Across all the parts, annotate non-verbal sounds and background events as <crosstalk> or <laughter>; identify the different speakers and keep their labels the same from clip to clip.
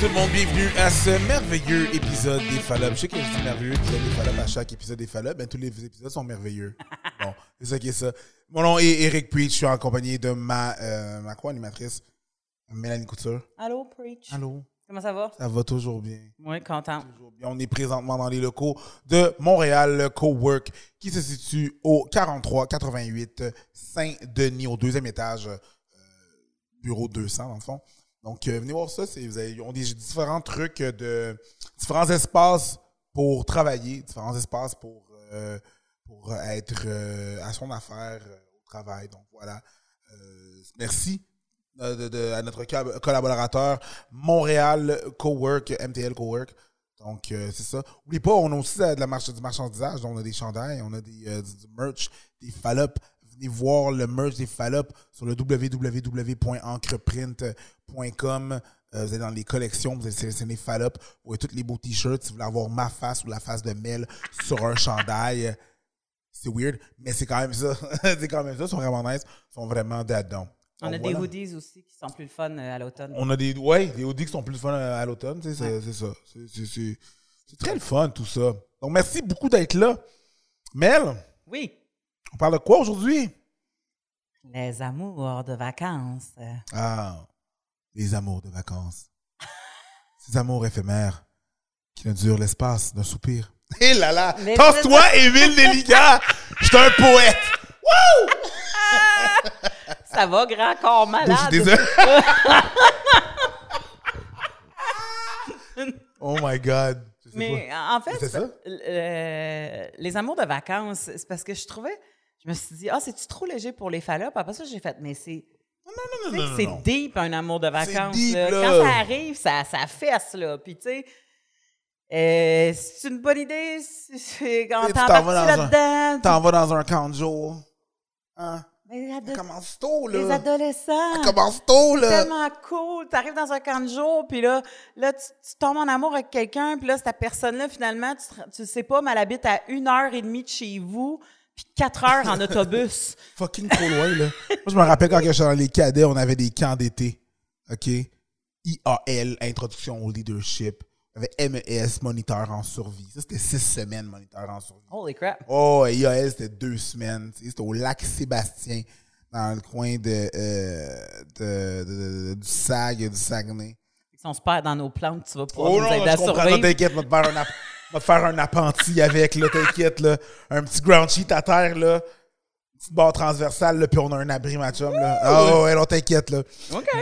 Speaker 1: tout le monde, bienvenue à ce merveilleux épisode des Fallops. Je sais que je dis merveilleux épisode des Fallops à chaque épisode des Fallops, mais tous les épisodes sont merveilleux. <laughs> Bon, c'est ça qui est ça. Mon nom est Eric Preach, je suis en compagnie de ma, euh, ma co-animatrice, Mélanie Couture.
Speaker 2: Allô, Preach?
Speaker 1: Allô,
Speaker 2: Comment ça va?
Speaker 1: ça va toujours bien.
Speaker 2: Oui, content.
Speaker 1: Toujours bien. On est présentement dans les locaux de Montréal le Cowork, qui se situe au 4388 Saint-Denis, au deuxième étage, euh, bureau 200 dans le fond. Donc, euh, venez voir ça. Vous avez, ils différents trucs de différents espaces pour travailler, différents espaces pour, euh, pour être euh, à son affaire euh, au travail. Donc, voilà. Euh, merci euh, à notre co- collaborateur Montréal Cowork, MTL Cowork. Donc, euh, c'est ça. N'oubliez pas, on a aussi euh, de la marche, du marchandisage. Donc, on a des chandails, on a des, euh, du merch, des fallops. Venez voir le merch des fallops sur le www.encreprint.com. Euh, vous êtes dans les collections, vous allez sélectionner fallops. Vous voyez tous les beaux t-shirts. Si vous voulez avoir ma face ou la face de Mel sur un chandail, c'est weird, mais c'est quand même ça. <laughs> c'est quand même ça. Ils sont vraiment nice. Ils sont vraiment dedans.
Speaker 2: On a
Speaker 1: Donc,
Speaker 2: des
Speaker 1: voilà.
Speaker 2: hoodies aussi qui sont plus fun euh, à l'automne.
Speaker 1: On a des, ouais, des hoodies qui sont plus fun à, à l'automne, c'est, ça. C'est très le fun, tout ça. Donc, merci beaucoup d'être là. Mel,
Speaker 2: Oui.
Speaker 1: On parle de quoi aujourd'hui?
Speaker 2: Les amours de vacances.
Speaker 1: Ah, les amours de vacances. <laughs> Ces amours éphémères qui ne durent l'espace d'un soupir. Hé <laughs> là là!
Speaker 2: Mais-
Speaker 1: Tasse-toi, Émile Delicat! Je suis un poète! <laughs>
Speaker 2: Ça va, grand corps
Speaker 1: Je
Speaker 2: malade.
Speaker 1: suis désolé. oh my God. Je
Speaker 2: Mais
Speaker 1: pas.
Speaker 2: en fait,
Speaker 1: ça?
Speaker 2: euh, les amours de vacances, c'est parce que je trouvais, je me suis dit, ah, c'est-tu trop léger pour les fallops? Après ça, j'ai fait, mais c'est.
Speaker 1: Non,
Speaker 2: sais,
Speaker 1: non, non,
Speaker 2: C'est
Speaker 1: non.
Speaker 2: deep un amour de vacances.
Speaker 1: deep,
Speaker 2: là.
Speaker 1: là.
Speaker 2: Quand ça arrive, ça, ça fesse, là. Puis, tu sais, euh, c'est une bonne idée. c'est- c'est- Quand
Speaker 1: t'en vas
Speaker 2: embarqué
Speaker 1: dans un-
Speaker 2: là-dedans.
Speaker 1: T'en vas dans un camp de jour. Hein?
Speaker 2: Mais les ado-
Speaker 1: Ça commence tôt, là.
Speaker 2: les adolescents.
Speaker 1: Ça commence tôt, là.
Speaker 2: tellement cool. Tu arrives dans un camp de jour, puis là, là tu, tu tombes en amour avec quelqu'un, puis là, cette personne-là, finalement, tu, te- tu sais pas, mais elle habite à une heure et demie de chez vous, puis quatre heures en <laughs> autobus.
Speaker 1: Fucking trop loin, là. Moi, je me rappelle quand j'étais dans les cadets, on avait des camps d'été. OK? IAL, Introduction au Leadership. Il y avait MES, Moniteur en survie. Ça, c'était six semaines, Moniteur en survie.
Speaker 2: Holy crap.
Speaker 1: Oh, IAL, c'était deux semaines. C'était au lac Sébastien, dans le coin de, euh, de, de- de- du SAG et du Saguenay.
Speaker 2: Si on se perd dans nos plantes, tu vas pouvoir
Speaker 1: Oh
Speaker 2: nous
Speaker 1: non,
Speaker 2: aider à.
Speaker 1: Non,
Speaker 2: survivre.
Speaker 1: t'inquiète, on va te faire un, app- on va te faire un appentis avec, là, t'inquiète, là. Un petit ground sheet à terre, là. Petite barre transversale, là, puis on a un abri, ma chum, là. Ah ouais, non, t'inquiète, là.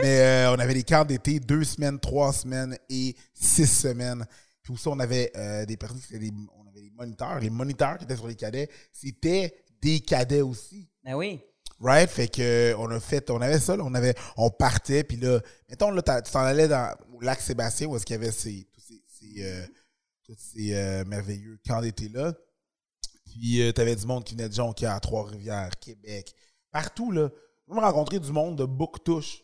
Speaker 1: Mais euh, on avait des camps d'été, deux semaines, trois semaines et six semaines. Puis aussi, on avait euh, des personnes qui étaient des, on avait des moniteurs. Les moniteurs qui étaient sur les cadets, c'était des cadets aussi.
Speaker 2: Ben oui.
Speaker 1: Right? Fait que on a fait, on avait ça, là, on avait, on partait, puis là, mettons, là, tu t'en allais dans au lac Sébastien où est-ce qu'il y avait ces, tous ces, ces, euh, tous ces euh, merveilleux camps d'été-là. Puis euh, t'avais du monde qui venait de Jonquière, Trois-Rivières, Québec, partout, là. On a rencontré du monde de Bouctouche.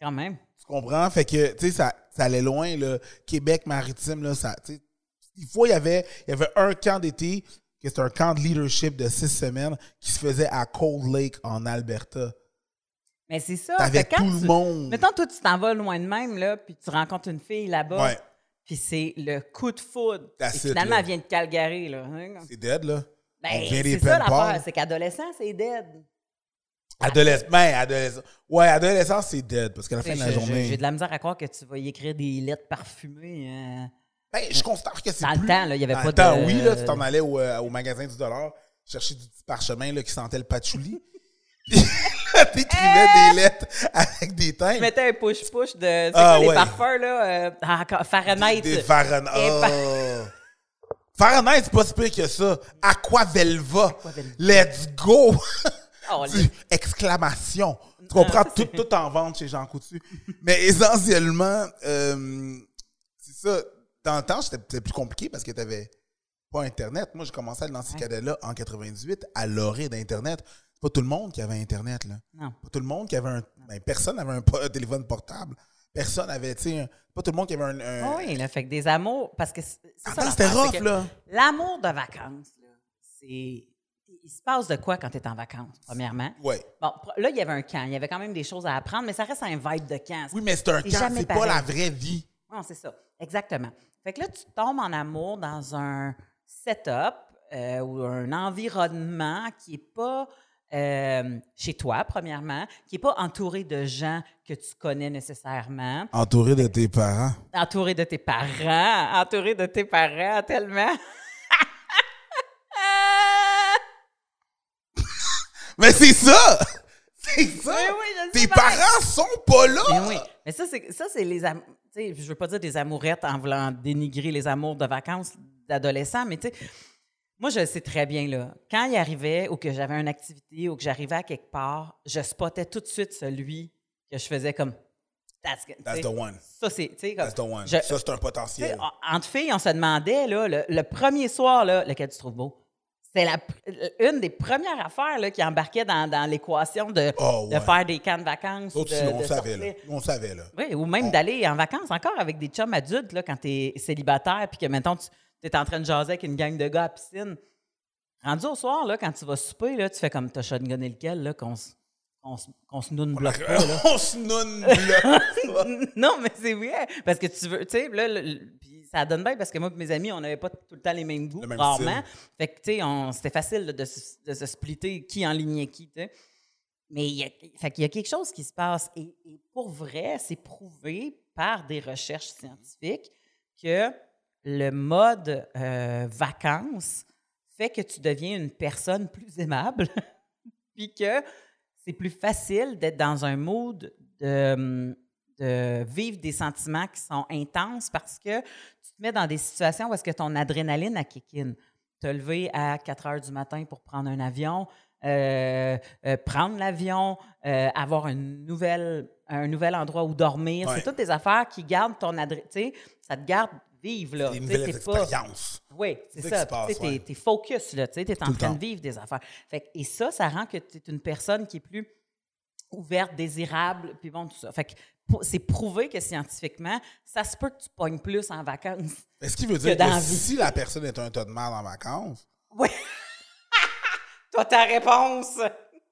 Speaker 2: Quand même.
Speaker 1: Tu comprends? Fait que, tu sais, ça, ça allait loin, là. Québec maritime, là, ça, tu sais. Des fois, il y avait, il y avait un camp d'été, qui c'était un camp de leadership de six semaines, qui se faisait à Cold Lake, en Alberta.
Speaker 2: Mais c'est ça.
Speaker 1: T'avais
Speaker 2: quand
Speaker 1: tout le
Speaker 2: tu-
Speaker 1: monde.
Speaker 2: Mettons, toi, tu t'en vas loin de même, là, puis tu rencontres une fille là-bas,
Speaker 1: Ouais,
Speaker 2: puis c'est le coup de foudre. Et finalement, elle vient de Calgary, là.
Speaker 1: c'est dead, là.
Speaker 2: Ben, c'est ça l'affaire, c'est qu'adolescent, c'est dead.
Speaker 1: Adolescent, ben, adolescent. Ouais, adolescent, c'est dead, parce qu'à la fin de la journée.
Speaker 2: J'ai de la misère à croire que tu vas y écrire des lettres parfumées. euh.
Speaker 1: Ben, je considère que c'est
Speaker 2: Dans le temps, là, il y avait
Speaker 1: Dans
Speaker 2: pas
Speaker 1: le temps,
Speaker 2: de-
Speaker 1: oui, là, tu t'en allais au, euh, au magasin du dollar, chercher du petit parchemin, là, qui sentait le patchouli. <laughs> <laughs> T'écrivais des lettres avec des
Speaker 2: Tu
Speaker 1: teintes.
Speaker 2: mettais un push-push de. C'est
Speaker 1: Ah,
Speaker 2: quoi les
Speaker 1: ouais.
Speaker 2: parfums, là? euh, ah, Fahrenheit.
Speaker 1: Des Fahrenheit.
Speaker 2: Pa-
Speaker 1: Oh. Fahrenheit, c'est pas si pire que ça. Aquavelva.
Speaker 2: Aquavelva.
Speaker 1: Let's go.
Speaker 2: Oh, <laughs>
Speaker 1: Du- exclamation. Tu comprends?
Speaker 2: Ah, ça,
Speaker 1: tout, tout en vente chez Jean Coutu. Mais essentiellement, euh, c'est ça. Dans le temps, c'était plus compliqué parce que tu n'avais pas Internet. Moi, j'ai commencé à
Speaker 2: Ouais.
Speaker 1: cadets-là en 98 à l'orée d'Internet. Pas tout le monde qui avait Internet, là.
Speaker 2: Non.
Speaker 1: Pas tout le monde qui avait un. Ben, personne n'avait un, téléphone portable. Personne avait, tu sais, pas tout le monde qui avait un. un-
Speaker 2: Ah oui, là, fait que des amours. Parce que
Speaker 1: c'était rough, là.
Speaker 2: L'amour de vacances, là, c'est. Il se passe de quoi quand tu es en vacances, premièrement?
Speaker 1: Ouais.
Speaker 2: Bon, là, il y avait un camp. Il y avait quand même des choses à apprendre, mais ça reste un vibe de camp.
Speaker 1: Oui, mais c'est un camp, c'est pas la vraie vie.
Speaker 2: Non, c'est ça. Exactement. Fait que là, tu tombes en amour dans un setup euh, ou un environnement qui n'est pas euh, chez toi, premièrement, qui n'est pas entouré de gens que tu connais nécessairement,
Speaker 1: Entouré de tes parents.
Speaker 2: entouré de tes parents, entouré de tes parents tellement. <laughs>
Speaker 1: Mais c'est ça! C'est ça!
Speaker 2: Mais oui, je
Speaker 1: tes
Speaker 2: bien.
Speaker 1: parents sont pas là!
Speaker 2: Mais oui, mais ça, c'est, ça, c'est les am- Je veux pas dire des amourettes en voulant dénigrer les amours de vacances d'adolescents, mais tu sais, moi, je le sais très bien, là. Quand il arrivait ou que j'avais une activité ou que j'arrivais à quelque part, je spottais tout de suite celui que je faisais comme. That's, good,
Speaker 1: That's the one.
Speaker 2: Ça, c'est.
Speaker 1: That's the one.
Speaker 2: je-
Speaker 1: ça, c'est un potentiel.
Speaker 2: en- entre filles, on se demandait, là, le, le premier soir, là, lequel tu trouves beau? C'est une des premières affaires là, qui embarquait dans, dans l'équation de,
Speaker 1: Oh,
Speaker 2: de faire des camps de vacances. De-
Speaker 1: on
Speaker 2: de
Speaker 1: savait, là. On savait, là.
Speaker 2: Oui, ou même d'aller en vacances encore avec des chums adultes là, quand tu es célibataire puis que maintenant tu es en train de jaser avec une gang de gars à la piscine. Rendu au soir, là, quand tu vas souper, là, tu fais comme t'as shotgunné lequel, là, qu'on se qu'on se- qu'on se noune bloque pas. Là? <laughs>
Speaker 1: on se noune bloc. <laughs>
Speaker 2: non, mais c'est vrai. Parce que tu veux, tu sais, là, le- ça donne bien parce que moi et mes amis, on n'avait pas tout le temps les mêmes goûts,
Speaker 1: Le même
Speaker 2: rarement.
Speaker 1: style.
Speaker 2: Fait que, tu sais, on- c'était facile de, se- de se splitter qui en lignait qui, tu sais. Mais il y, a, fait qu'il y a quelque chose qui se passe. Et, et pour vrai, c'est prouvé par des recherches scientifiques que le mode euh, vacances fait que tu deviens une personne plus aimable, <laughs> puis que c'est plus facile d'être dans un mood de, de vivre des sentiments qui sont intenses parce que tu te mets dans des situations où est-ce que ton adrénaline a kick in. Te lever à 4 heures du matin pour prendre un avion, euh, euh, prendre l'avion, euh, avoir une nouvelle, un nouvel endroit où dormir.
Speaker 1: Ouais.
Speaker 2: C'est toutes des affaires qui gardent ton adrénaline. Ça te garde vivre. Là.
Speaker 1: Des nouvelles
Speaker 2: t'es pas-
Speaker 1: expériences.
Speaker 2: oui, c'est ça. Tu t'es-
Speaker 1: ouais.
Speaker 2: t'es focus, là. Tu t'es en
Speaker 1: Tout
Speaker 2: train de vivre des affaires. Fait que- et ça, ça rend que tu es une personne qui est plus ouverte, désirable, puis bon, tout ça. Fait c'est prouvé que scientifiquement, ça se peut que tu pognes plus en vacances.
Speaker 1: Est-ce qu'il veut dire
Speaker 2: Que
Speaker 1: si la personne est un tas de merde en vacances,
Speaker 2: Oui. <laughs> Toi, ta réponse.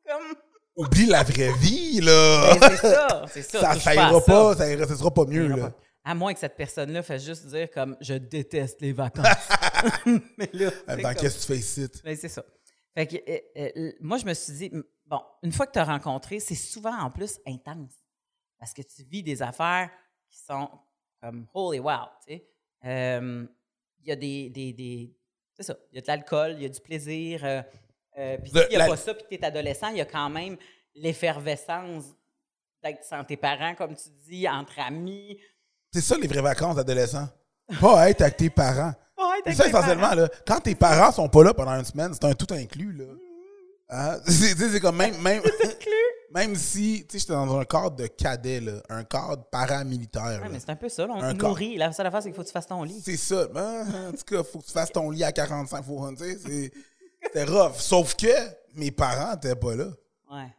Speaker 2: Comme...
Speaker 1: oublie la vraie vie, là!
Speaker 2: C'est ça, c'est ça. <laughs>
Speaker 1: ça, ça ira pas, ça ira, ça sera pas mieux,
Speaker 2: ira
Speaker 1: là.
Speaker 2: pas. À moins que cette personne-là fasse juste dire comme je déteste les vacances. <laughs> <laughs> Mais là,
Speaker 1: En même
Speaker 2: c'est
Speaker 1: temps,
Speaker 2: comme-
Speaker 1: qu'est-ce que tu fais ici?
Speaker 2: Ben, c'est ça. Fait que, euh, euh, moi, je me suis dit, bon, une fois que tu as rencontré, c'est souvent en plus intense. Parce que tu vis des affaires qui sont comme holy wow, tu sais. Euh, Il y a des. des, des- c'est ça. Il y a de l'alcool, il y a du plaisir. euh, puis s'il n'y a
Speaker 1: la-
Speaker 2: pas ça, puis que tu es adolescent, il y a quand même l'effervescence d'être sans tes parents, comme tu dis, entre amis.
Speaker 1: C'est ça, les vraies vacances d'adolescents. Pas être avec tes parents.
Speaker 2: Ouais,
Speaker 1: C'est
Speaker 2: avec
Speaker 1: ça,
Speaker 2: tes parents.
Speaker 1: essentiellement, là. Quand tes parents sont pas là pendant une semaine, c'est un tout inclus, là. Hein? <laughs> C'est comme même, même, <laughs> même si, tu sais, j'étais dans un cadre de cadet, là, un cadre paramilitaire.
Speaker 2: Ouais,
Speaker 1: là.
Speaker 2: mais c'est un peu ça. là, on
Speaker 1: Un
Speaker 2: nourrit. La seule affaire, c'est qu'il faut que tu fasses ton lit.
Speaker 1: C'est ça. Ben, en tout cas, faut que tu fasses ton lit à 45 faut, tu sais, c'est- C'était rough. Sauf que mes parents n'étaient pas là.
Speaker 2: Ouais.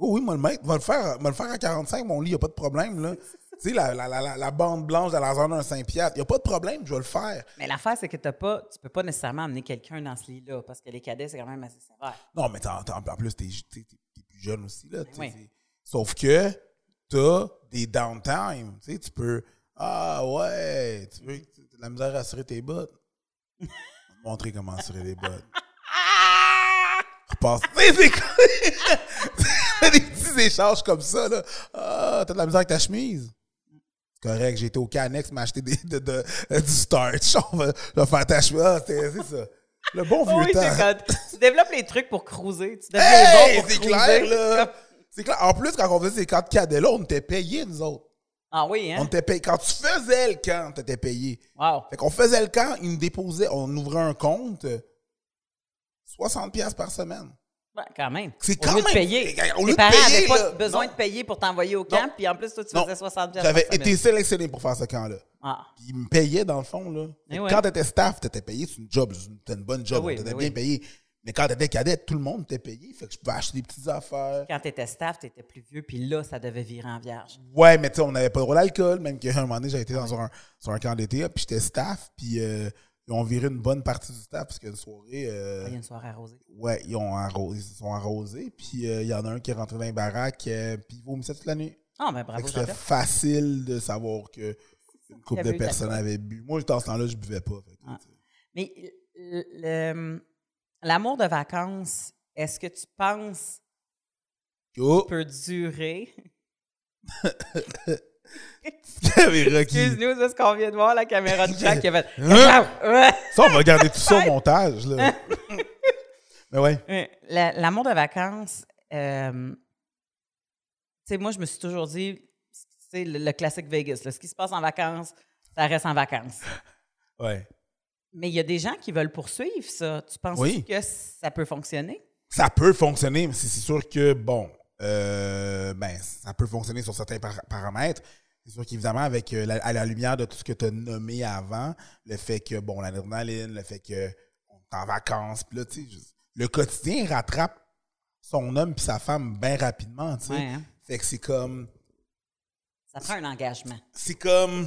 Speaker 1: Oh oui, moi le mettre, va le faire, va le faire à 45, mon lit, il a pas de problème, là. <laughs> tu sais, la, la, la, bande blanche de la zone d'un Saint-Pierre, il n'y a pas de problème, je vais le faire.
Speaker 2: Mais l'affaire, c'est que t'as pas, tu peux pas nécessairement amener quelqu'un dans ce lit-là parce que les cadets, c'est quand même assez sévère.
Speaker 1: Non, mais t'en- t'en- en plus, t'es- t'es plus jeune aussi, là. tu sais,
Speaker 2: Oui.
Speaker 1: Sauf que t'as des downtime. Tu sais, tu peux. Ah ouais, tu veux tu as de la misère à serrer tes bottes. Je vais te montrer comment serrer les bottes. <laughs> Repasse. Tu c'est quoi? <laughs> des petits échanges comme ça, là. Ah, t'as de la misère avec ta chemise? C'est correct, j'ai été au Canex m'acheter des, de, de- du starch. <laughs> On va, je vais faire ta chemise. Ah, c'est ça. Le bon vieux
Speaker 2: oui,
Speaker 1: temps.
Speaker 2: quand tu développes les trucs pour cruiser. Tu
Speaker 1: Hey,
Speaker 2: pour cruiser.
Speaker 1: clair, là. C'est clair. En plus, quand on faisait ces camps de cadets là, on était payés, nous autres.
Speaker 2: Ah oui,
Speaker 1: On
Speaker 2: hein?
Speaker 1: était payés. Quand tu faisais le camp, t'étais payé.
Speaker 2: Wow.
Speaker 1: Fait qu'on faisait le camp, ils nous déposaient, on ouvrait un compte, euh, 60 pièces par semaine.
Speaker 2: Ouais, quand même.
Speaker 1: C'est quand
Speaker 2: lieu de
Speaker 1: même-
Speaker 2: payer.
Speaker 1: Au lieu
Speaker 2: Tes
Speaker 1: de
Speaker 2: parents n'avaient pas
Speaker 1: là,
Speaker 2: besoin
Speaker 1: non.
Speaker 2: de payer pour t'envoyer au camp, puis en plus, toi, tu
Speaker 1: Non.
Speaker 2: faisais 60 pièces
Speaker 1: J'avais été sélectionné pour faire ce camp-là.
Speaker 2: Ah.
Speaker 1: Ils me payaient, dans le fond, là.
Speaker 2: Eh ouais.
Speaker 1: Quand t'étais staff, t'étais payé, c'est une job, c'était une bonne job,
Speaker 2: Ah oui,
Speaker 1: t'étais
Speaker 2: oui,
Speaker 1: bien
Speaker 2: oui.
Speaker 1: payé. Mais quand t'étais cadet, tout le monde était payé. Fait que je pouvais acheter des petites affaires.
Speaker 2: Quand t'étais staff, t'étais plus vieux, puis là, ça devait virer en vierge.
Speaker 1: Ouais, mais tu sais, on n'avait pas le droit à l'alcool. Même qu'à un moment donné, j'ai été dans un, sur un camp d'été, puis j'étais staff, puis euh, ils ont viré une bonne partie du staff parce qu'il y a une soirée. euh,
Speaker 2: Ah, Il y a une soirée arrosée.
Speaker 1: ouais, ils ont arrosé, ils se sont arrosés. Puis euh, il y en a un qui est rentré dans les baraques, euh, puis il vomissait toute la nuit.
Speaker 2: Ah, ben bravo,
Speaker 1: C'était facile de savoir que une couple de personnes avaient bu. Moi, dans ce temps-là, je buvais pas. Fait
Speaker 2: Ah. Mais l'amour de vacances, est-ce que tu penses
Speaker 1: Oh,
Speaker 2: peut durer? <laughs>
Speaker 1: caméra
Speaker 2: Excuse-nous, c'est ce qu'on vient de voir, la caméra de Jack qui a fait. <laughs>
Speaker 1: Hein? Ça, on va garder tout ça au montage. Là. Mais <laughs> ouais.
Speaker 2: Ouais. La- L'amour de vacances, euh, tu sais, moi, je me suis toujours dit, c'est le, le classique Vegas. là, ce qui se passe en vacances, ça reste en vacances.
Speaker 1: Ouais.
Speaker 2: Mais il y a des gens qui veulent poursuivre ça. Tu penses
Speaker 1: Oui.
Speaker 2: que ça peut fonctionner?
Speaker 1: Ça peut fonctionner, mais c'est c'est sûr que, bon, euh, ben, ça peut fonctionner sur certains par- paramètres. C'est sûr qu'évidemment, avec euh, la- à la lumière de tout ce que tu as nommé avant, le fait que, bon, l'adrénaline, le fait que on est en vacances, puis là, tu sais, le quotidien rattrape son homme puis sa femme bien rapidement, tu sais.
Speaker 2: Ouais, hein?
Speaker 1: Fait que c'est comme,
Speaker 2: Ça prend un engagement.
Speaker 1: c'est comme,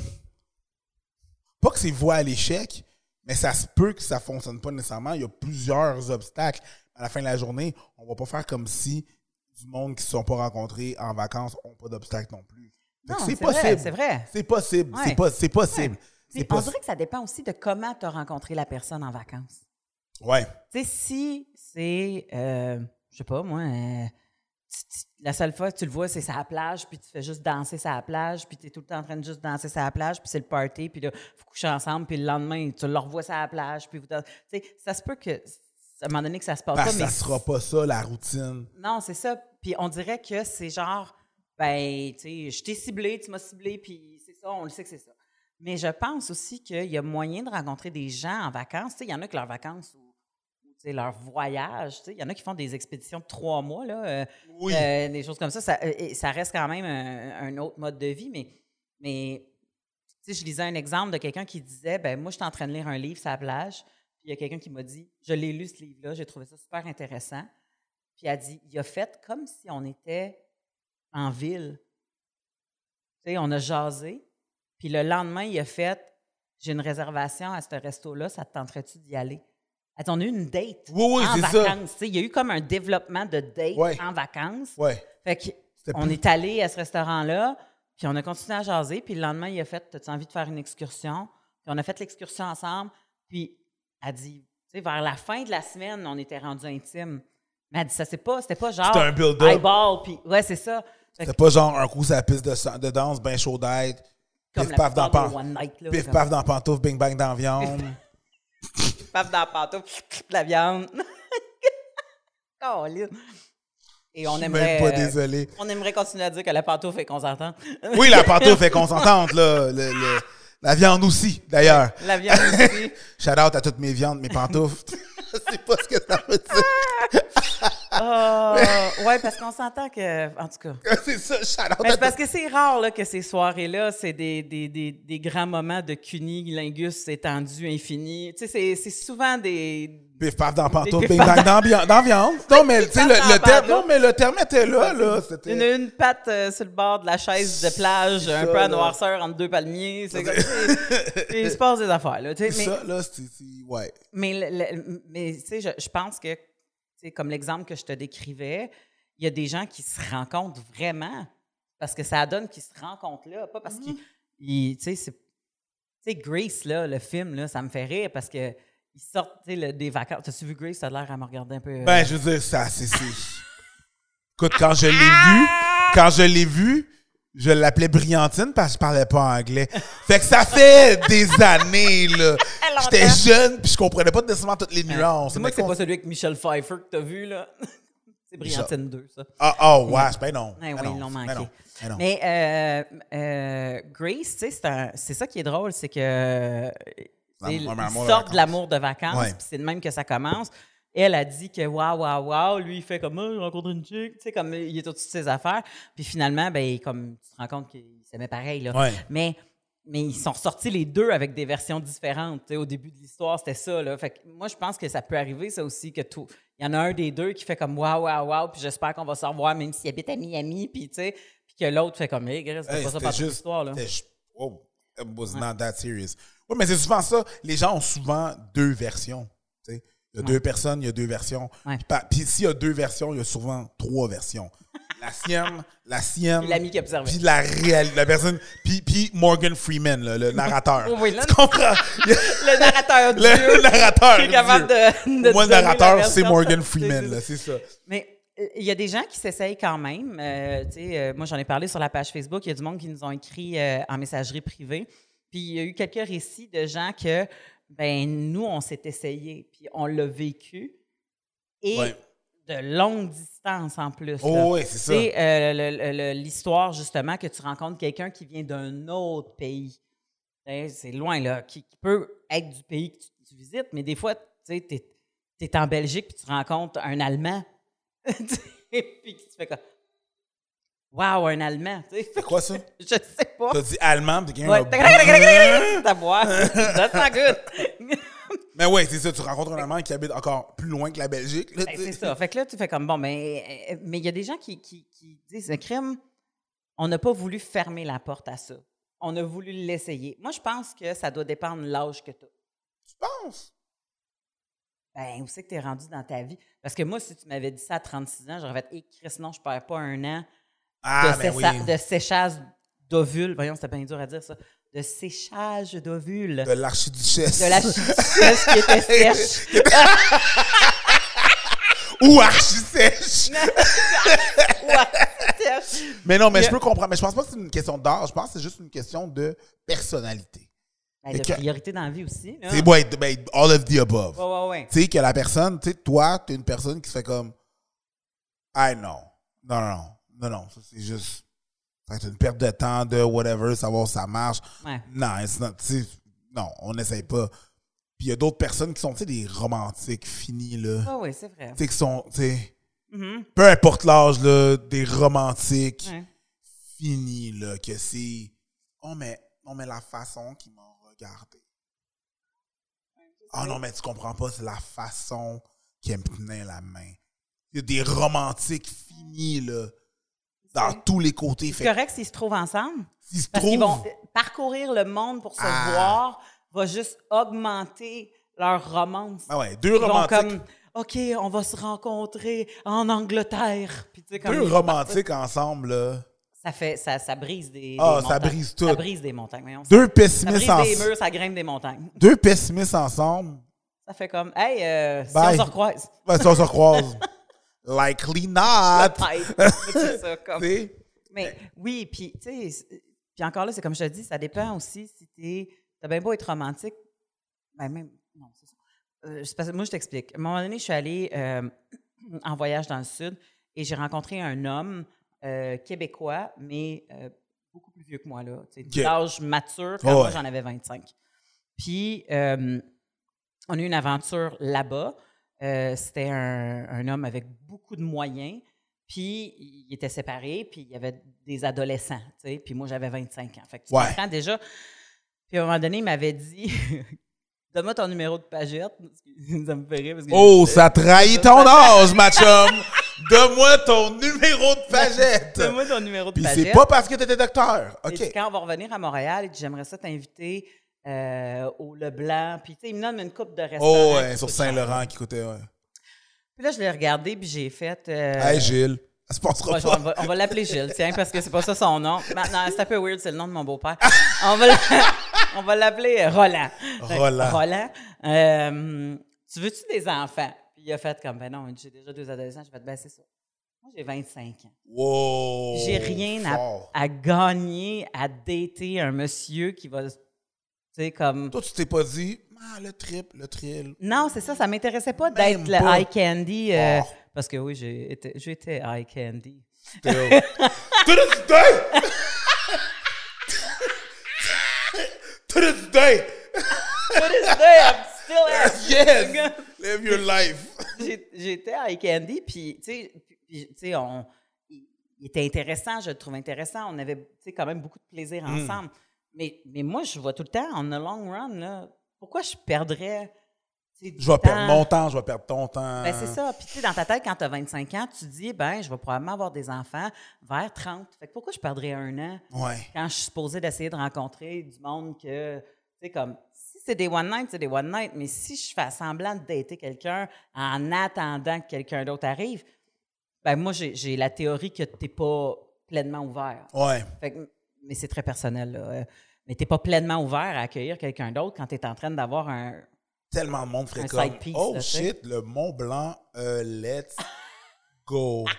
Speaker 1: pas que c'est voie à l'échec, mais ça se peut que ça fonctionne pas nécessairement. Il y a plusieurs obstacles. À la fin de la journée, on va pas faire comme si du monde qui se sont pas rencontrés en vacances ont pas d'obstacles non plus.
Speaker 2: C'est
Speaker 1: possible.
Speaker 2: c'est vrai.
Speaker 1: C'est possible.
Speaker 2: Ouais.
Speaker 1: C'est pas- c'est possible.
Speaker 2: On
Speaker 1: possible.
Speaker 2: dirait que ça dépend aussi de comment tu as rencontré la personne en vacances.
Speaker 1: Ouais.
Speaker 2: Tu sais, si c'est, euh, je sais pas, moi, euh, la seule fois que tu le vois, c'est la plage, puis tu fais juste danser la plage, puis tu es tout le temps en train de juste danser la plage, puis c'est le party, puis là, vous couchez ensemble, puis le lendemain, tu le revois la plage, puis vous. Tu sais, ça se peut que, à un moment donné, que ça se passe
Speaker 1: Ben,
Speaker 2: pas,
Speaker 1: ça
Speaker 2: mais
Speaker 1: sera pas ça, la routine.
Speaker 2: non, c'est ça. Puis on dirait que c'est genre, ben, tu sais, je t'ai ciblé, tu m'as ciblé, puis c'est ça, on le sait que c'est ça. Mais je pense aussi qu'il y a moyen de rencontrer des gens en vacances. Tu sais, il y en a que leurs vacances ou, ou, tu sais, leur voyage, tu sais, il y en a qui font des expéditions de trois mois, là, euh,
Speaker 1: Oui.
Speaker 2: euh, des choses comme ça. Ça, euh, ça reste quand même un, un autre mode de vie, mais, mais tu sais, je lisais un exemple de quelqu'un qui disait, ben moi, je suis en train de lire un livre sur la plage, puis il y a quelqu'un qui m'a dit, je l'ai lu ce livre-là, j'ai trouvé ça super intéressant. Puis elle a dit, il a fait comme si on était en ville. Tu sais, on a jasé. Puis le lendemain, il a fait, j'ai une réservation à ce resto-là, ça te tenterait-tu d'y aller? On a eu une date
Speaker 1: Oui, oui,
Speaker 2: en
Speaker 1: ça.
Speaker 2: vacances. Il y a eu comme un développement de date
Speaker 1: Ouais.
Speaker 2: en vacances.
Speaker 1: Ouais.
Speaker 2: Fait que on
Speaker 1: plus-
Speaker 2: est allé à ce restaurant-là, puis on a continué à jaser, puis le lendemain, il a fait As-tu envie de faire une excursion? Puis on a fait l'excursion ensemble, puis elle dit Tu sais, vers la fin de la semaine, on était rendus intimes. Mais elle dit Ça, c'est pas, c'était pas genre.
Speaker 1: C'était un build-up.
Speaker 2: Eyeball, puis ouais, c'est ça.
Speaker 1: C'était pas genre un coup sur la piste de, danse, ben chaud d'aide, pif paf dans
Speaker 2: plupart des
Speaker 1: pan-
Speaker 2: One Night, là,
Speaker 1: pif paf dans pantoufle, bing bang dans viande. <laughs>
Speaker 2: paf dans pantoufle, la viande. <laughs> Colin. Et on aimerait.
Speaker 1: même pas
Speaker 2: euh,
Speaker 1: désolé.
Speaker 2: on aimerait continuer à dire que la pantoufle est consentante. <laughs>
Speaker 1: Oui, la pantoufle est consentante, là. Le- le- la viande aussi, d'ailleurs.
Speaker 2: La viande aussi.
Speaker 1: Shout out à toutes mes viandes, mes pantoufles. Je sais pas ce que ça veut dire.
Speaker 2: Ah, ouais, parce qu'on s'entend que. En tout cas. <laughs>
Speaker 1: C'est ça, out
Speaker 2: Mais parce que c'est rare là, que ces soirées-là, c'est des, des, des, des grands moments de cunilingus étendu, infini. Tu sais, c'est- c'est souvent des.
Speaker 1: Pif paf dans bing bang dans, viande. Non, mais tu le, le terme, non, mais le terme était là, là.
Speaker 2: Une,
Speaker 1: C'était.
Speaker 2: une patte euh, sur le bord de la chaise de plage, un
Speaker 1: ça,
Speaker 2: peu à noirceur entre deux palmiers. C'est Il se passe des affaires, là. tu sais, mais-
Speaker 1: ça, là, c'est. c'est- Ouais.
Speaker 2: Mais, le- le- mais tu sais, je, je pense que, comme l'exemple que je te décrivais, il y a des gens qui se rencontrent vraiment parce que ça donne qu'ils se rencontrent là, pas parce qu'ils. ils- Tu sais, c'est- tu sais, Grace, là, le film, là, ça me fait rire parce que ils sortent le- des vacances. T'as-tu vu Grace? Ça a l'air à me regarder un peu. euh,
Speaker 1: Ben, je veux dire, ça, c'est. Écoute, quand je l'ai vu, quand je l'ai vu, je l'appelais Brillantine parce que je parlais pas anglais. Fait que ça fait des années, là. J'étais
Speaker 2: Longtemps.
Speaker 1: jeune, puis je comprenais pas nécessairement toutes les nuances.
Speaker 2: Dis-moi
Speaker 1: Mais
Speaker 2: que c'est pas celui avec Michel Pfeiffer que t'as vu, là. <laughs> c'est Brillantine 2, ça.
Speaker 1: Ah, ah, ouais, ben non.
Speaker 2: Ouais,
Speaker 1: Ben
Speaker 2: oui,
Speaker 1: non,
Speaker 2: ils l'ont
Speaker 1: ben
Speaker 2: manqué.
Speaker 1: non, ben non.
Speaker 2: Mais euh, euh, Grace, tu sais, c'est un- c'est ça qui est drôle, c'est que euh, ils sortent de l'amour de vacances,
Speaker 1: Ouais.
Speaker 2: puis c'est de même que ça commence. Elle a dit que waouh, waouh, waouh, lui, il fait comme, ah, j'ai rencontré une chick, tu sais, comme il est au-dessus de ses affaires. Puis finalement, ben, comme tu te rends compte qu'ils s'aimaient pareil, là.
Speaker 1: Ouais.
Speaker 2: Mais, mais ils sont sortis les deux avec des versions différentes. au début de l'histoire, c'était ça. Là. Fait que moi, je pense que ça peut arriver, ça aussi, que tout. Il y en a un des deux qui fait comme waouh, waouh, waouh, puis j'espère qu'on va se revoir, même s'il habite à Miami, puis tu sais, puis que l'autre fait comme, hé, hey, c'est
Speaker 1: Hey,
Speaker 2: pas ça par l'histoire. là.
Speaker 1: wow. it was not that serious. Oui, mais c'est souvent ça. Les gens ont souvent deux versions. Il y a deux personnes, il y a deux versions.
Speaker 2: Ouais.
Speaker 1: Puis s'il y a deux versions, il y a souvent trois versions. <laughs> La sienne, la sienne.
Speaker 2: Puis l'ami qui observait.
Speaker 1: Puis la réalité, la personne. Puis, puis Morgan Freeman, là, le narrateur. <laughs>
Speaker 2: Oui, là-
Speaker 1: tu comprends? <laughs>
Speaker 2: Le narrateur
Speaker 1: le
Speaker 2: Dieu. <laughs>
Speaker 1: narrateur.
Speaker 2: qui est capable de, de
Speaker 1: Moi, le narrateur, c'est Morgan Freeman, là, c'est ça.
Speaker 2: Mais il y a des gens qui s'essayent quand même. Euh, tu sais, euh, moi, j'en ai parlé sur la page Facebook. Il y a du monde qui nous ont écrit euh, en messagerie privée. Puis il y a eu quelques récits de gens que, ben nous, on s'est essayé, puis on l'a vécu. Et
Speaker 1: Ouais.
Speaker 2: De longue distance en plus.
Speaker 1: Oh, oui, c'est
Speaker 2: Tu
Speaker 1: ça.
Speaker 2: sais, euh, l'histoire, justement, que tu rencontres quelqu'un qui vient d'un autre pays. Tu C'est loin, là, qui, qui peut être du pays que tu, tu visites, mais des fois, tu sais, t'es es en Belgique puis tu rencontres un Allemand. <laughs> Tu sais, puis tu fais comme Wow, un Allemand, tu.
Speaker 1: C'est quoi ça? <laughs>
Speaker 2: Je sais pas.
Speaker 1: T'as dit allemand, puis quelqu'un
Speaker 2: Ouais.
Speaker 1: a- <laughs>
Speaker 2: Ta voix. That's not good.
Speaker 1: Mais ouais, c'est ça. Tu rencontres un Allemand qui habite encore plus loin que la Belgique.
Speaker 2: Ben, c'est ça. Fait que là, tu fais comme bon, mais euh, mais il y a des gens qui, qui, qui disent le crime, on n'a pas voulu fermer la porte à ça. On a voulu l'essayer. Moi, je pense que ça doit dépendre de l'âge que tu as.
Speaker 1: Tu penses?
Speaker 2: Ben, où c'est que tu es rendu dans ta vie? Parce que moi, si tu m'avais dit ça à 36 ans, j'aurais fait, hé, Chris, non, je perds pas un an
Speaker 1: Ah,
Speaker 2: de,
Speaker 1: ben oui.
Speaker 2: de séchage d'ovules. Voyons, c'était bien dur à dire ça. De séchage d'ovules.
Speaker 1: De l'archiduchesse.
Speaker 2: De la chichesse qui était <laughs> sèche.
Speaker 1: Ou archi-sèche. <laughs> Mais non, mais je peux comprendre. Mais je pense pas que c'est une question d'âge. Je pense que c'est juste une question de personnalité.
Speaker 2: Ben, de
Speaker 1: que-
Speaker 2: priorité dans la vie aussi.
Speaker 1: C'est ouais, ben, all of the above.
Speaker 2: Ouais, ouais, ouais.
Speaker 1: Tu sais, que la personne, tu sais, toi, t'es une personne qui se fait comme. Ah non. Non, non, non. Non, non. C'est juste. Ça va être une perte de temps, de whatever, savoir si ça marche.
Speaker 2: Ouais.
Speaker 1: Non, it's not- non, on n'essaye pas. Puis il y a d'autres personnes qui sont, tu sais, des romantiques finis, là.
Speaker 2: Ah oui, c'est vrai.
Speaker 1: Tu sais, qui sont, tu sais,
Speaker 2: Mhm.
Speaker 1: peu importe l'âge, là, des romantiques
Speaker 2: Ouais.
Speaker 1: finis, là, que c'est. Oh, mais, non, mais la façon qu'ils m'ont regardé. Ah non, mais tu comprends pas, c'est la façon qu'elle me tenait la main. Il y a des romantiques finis, là, dans tous les côtés.
Speaker 2: C'est correct s'ils se trouvent ensemble.
Speaker 1: qu'ils se trouvent.
Speaker 2: vont parcourir le monde pour se
Speaker 1: Ah.
Speaker 2: voir, va juste augmenter leur romance.
Speaker 1: Ah ouais, deux
Speaker 2: Ils vont
Speaker 1: romantiques.
Speaker 2: comme, OK, on va se rencontrer en Angleterre. Puis, tu sais, comme
Speaker 1: Deux
Speaker 2: ils-
Speaker 1: romantiques ensemble, là.
Speaker 2: Ça, fait, ça, ça brise des,
Speaker 1: Ah,
Speaker 2: des
Speaker 1: ça
Speaker 2: montagnes.
Speaker 1: brise tout.
Speaker 2: Ça brise des montagnes. voyons.
Speaker 1: Deux
Speaker 2: ça
Speaker 1: pessimistes,
Speaker 2: brise
Speaker 1: en-
Speaker 2: des murs, ça grimpe des montagnes.
Speaker 1: deux pessimistes ensemble.
Speaker 2: Ça fait comme, hey, euh, si on se recroise.
Speaker 1: Ben, ça, on se recroise. <laughs> Likely not. <laughs>
Speaker 2: C'est ça, comme. Mais oui, puis tu sais, puis encore là, c'est comme je te dis, ça dépend aussi si tu as bien beau être romantique, ben même, non, c'est ça. Euh, c'est parce que moi, je t'explique. À un moment donné, je suis allée euh, <clears throat> en voyage dans le sud et j'ai rencontré un homme euh, québécois, mais beaucoup plus vieux que moi, là. Tu sais, mature, quand
Speaker 1: Ouais,
Speaker 2: moi,
Speaker 1: ouais.
Speaker 2: j'en avais 25. Puis, on a eu une aventure là-bas. Euh, C'était un, un homme avec beaucoup de moyens. Puis, il était séparé, puis il y avait des adolescents, tu sais. Puis moi, j'avais 25 ans. Fait que tu
Speaker 1: Ouais.
Speaker 2: comprends déjà. Puis à un moment donné, il m'avait dit <laughs> Donne-moi ton numéro de pagette. <laughs> ça me fait rire parce que
Speaker 1: Oh, ça trahit ton <laughs> âge, ma chum. Donne-moi ton numéro de pagette.
Speaker 2: Donne-moi ton numéro de
Speaker 1: Puis
Speaker 2: pagette.
Speaker 1: c'est pas parce que t'étais docteur.
Speaker 2: Il dit,
Speaker 1: OK.
Speaker 2: quand on va revenir à Montréal, j'aimerais ça t'inviter euh, au Leblanc. Puis, tu sais, il me donne une coupe de restaurants.
Speaker 1: Oh, ouais, sur Saint-Laurent qui coûtait, ouais.
Speaker 2: Puis là, je l'ai regardé, puis j'ai fait. euh,
Speaker 1: Hey, Gilles. Ça se passera
Speaker 2: Ouais,
Speaker 1: pas.
Speaker 2: on va, on va l'appeler Gilles, tiens, parce que c'est pas ça son nom. Maintenant, c'est un peu weird, c'est le nom de mon beau-père. <laughs> On va, l'a- on va l'appeler Roland.
Speaker 1: Roland.
Speaker 2: Roland. euh, tu veux-tu des enfants? Puis il a fait comme, ben non, j'ai déjà deux adolescents. J'ai fait, ben c'est ça. Moi, j'ai 25 ans.
Speaker 1: Wow.
Speaker 2: J'ai rien à, à gagner à dater un monsieur qui va, sais, comme...
Speaker 1: Toi, tu t'es pas dit, ah, le trip, le thrill.
Speaker 2: Non, c'est ça, ça m'intéressait pas
Speaker 1: Même
Speaker 2: d'être le eye candy. euh,
Speaker 1: Oh.
Speaker 2: Parce que oui, j'ai été, j'étais eye candy.
Speaker 1: Still. <laughs> to this day! <laughs> to this day!
Speaker 2: To this day, I'm still <laughs> at-
Speaker 1: Yes! Live your life.
Speaker 2: J'étais Eye Candy, puis, tu sais, on- il était intéressant, je le trouve intéressant. On avait, quand même beaucoup de plaisir
Speaker 1: Hmm.
Speaker 2: ensemble. Mais, mais moi, je vois tout le temps, en a long run, là, pourquoi je perdrais
Speaker 1: Je vais perdre mon temps, je vais perdre ton temps.
Speaker 2: Ben, c'est ça. Puis, tu sais, dans ta tête, quand tu as 25 ans, tu te dis, ben, je vais probablement avoir des enfants vers 30. Fait que pourquoi je perdrais un an
Speaker 1: Ouais.
Speaker 2: quand je suis supposée d'essayer de rencontrer du monde que, tu sais, comme, si c'est des one night, c'est des one night, mais si je fais semblant de dater quelqu'un en attendant que quelqu'un d'autre arrive, ben, moi, j'ai j'ai la théorie que tu n'es pas pleinement ouvert.
Speaker 1: Ouais.
Speaker 2: Fait que- mais c'est très personnel, là. Euh, Mais tu n'es pas pleinement ouvert à accueillir quelqu'un d'autre quand tu es en train d'avoir un.
Speaker 1: Tellement de monde ferait comme
Speaker 2: piece,
Speaker 1: Oh
Speaker 2: là,
Speaker 1: shit, le Mont Blanc, euh, let's go. <laughs>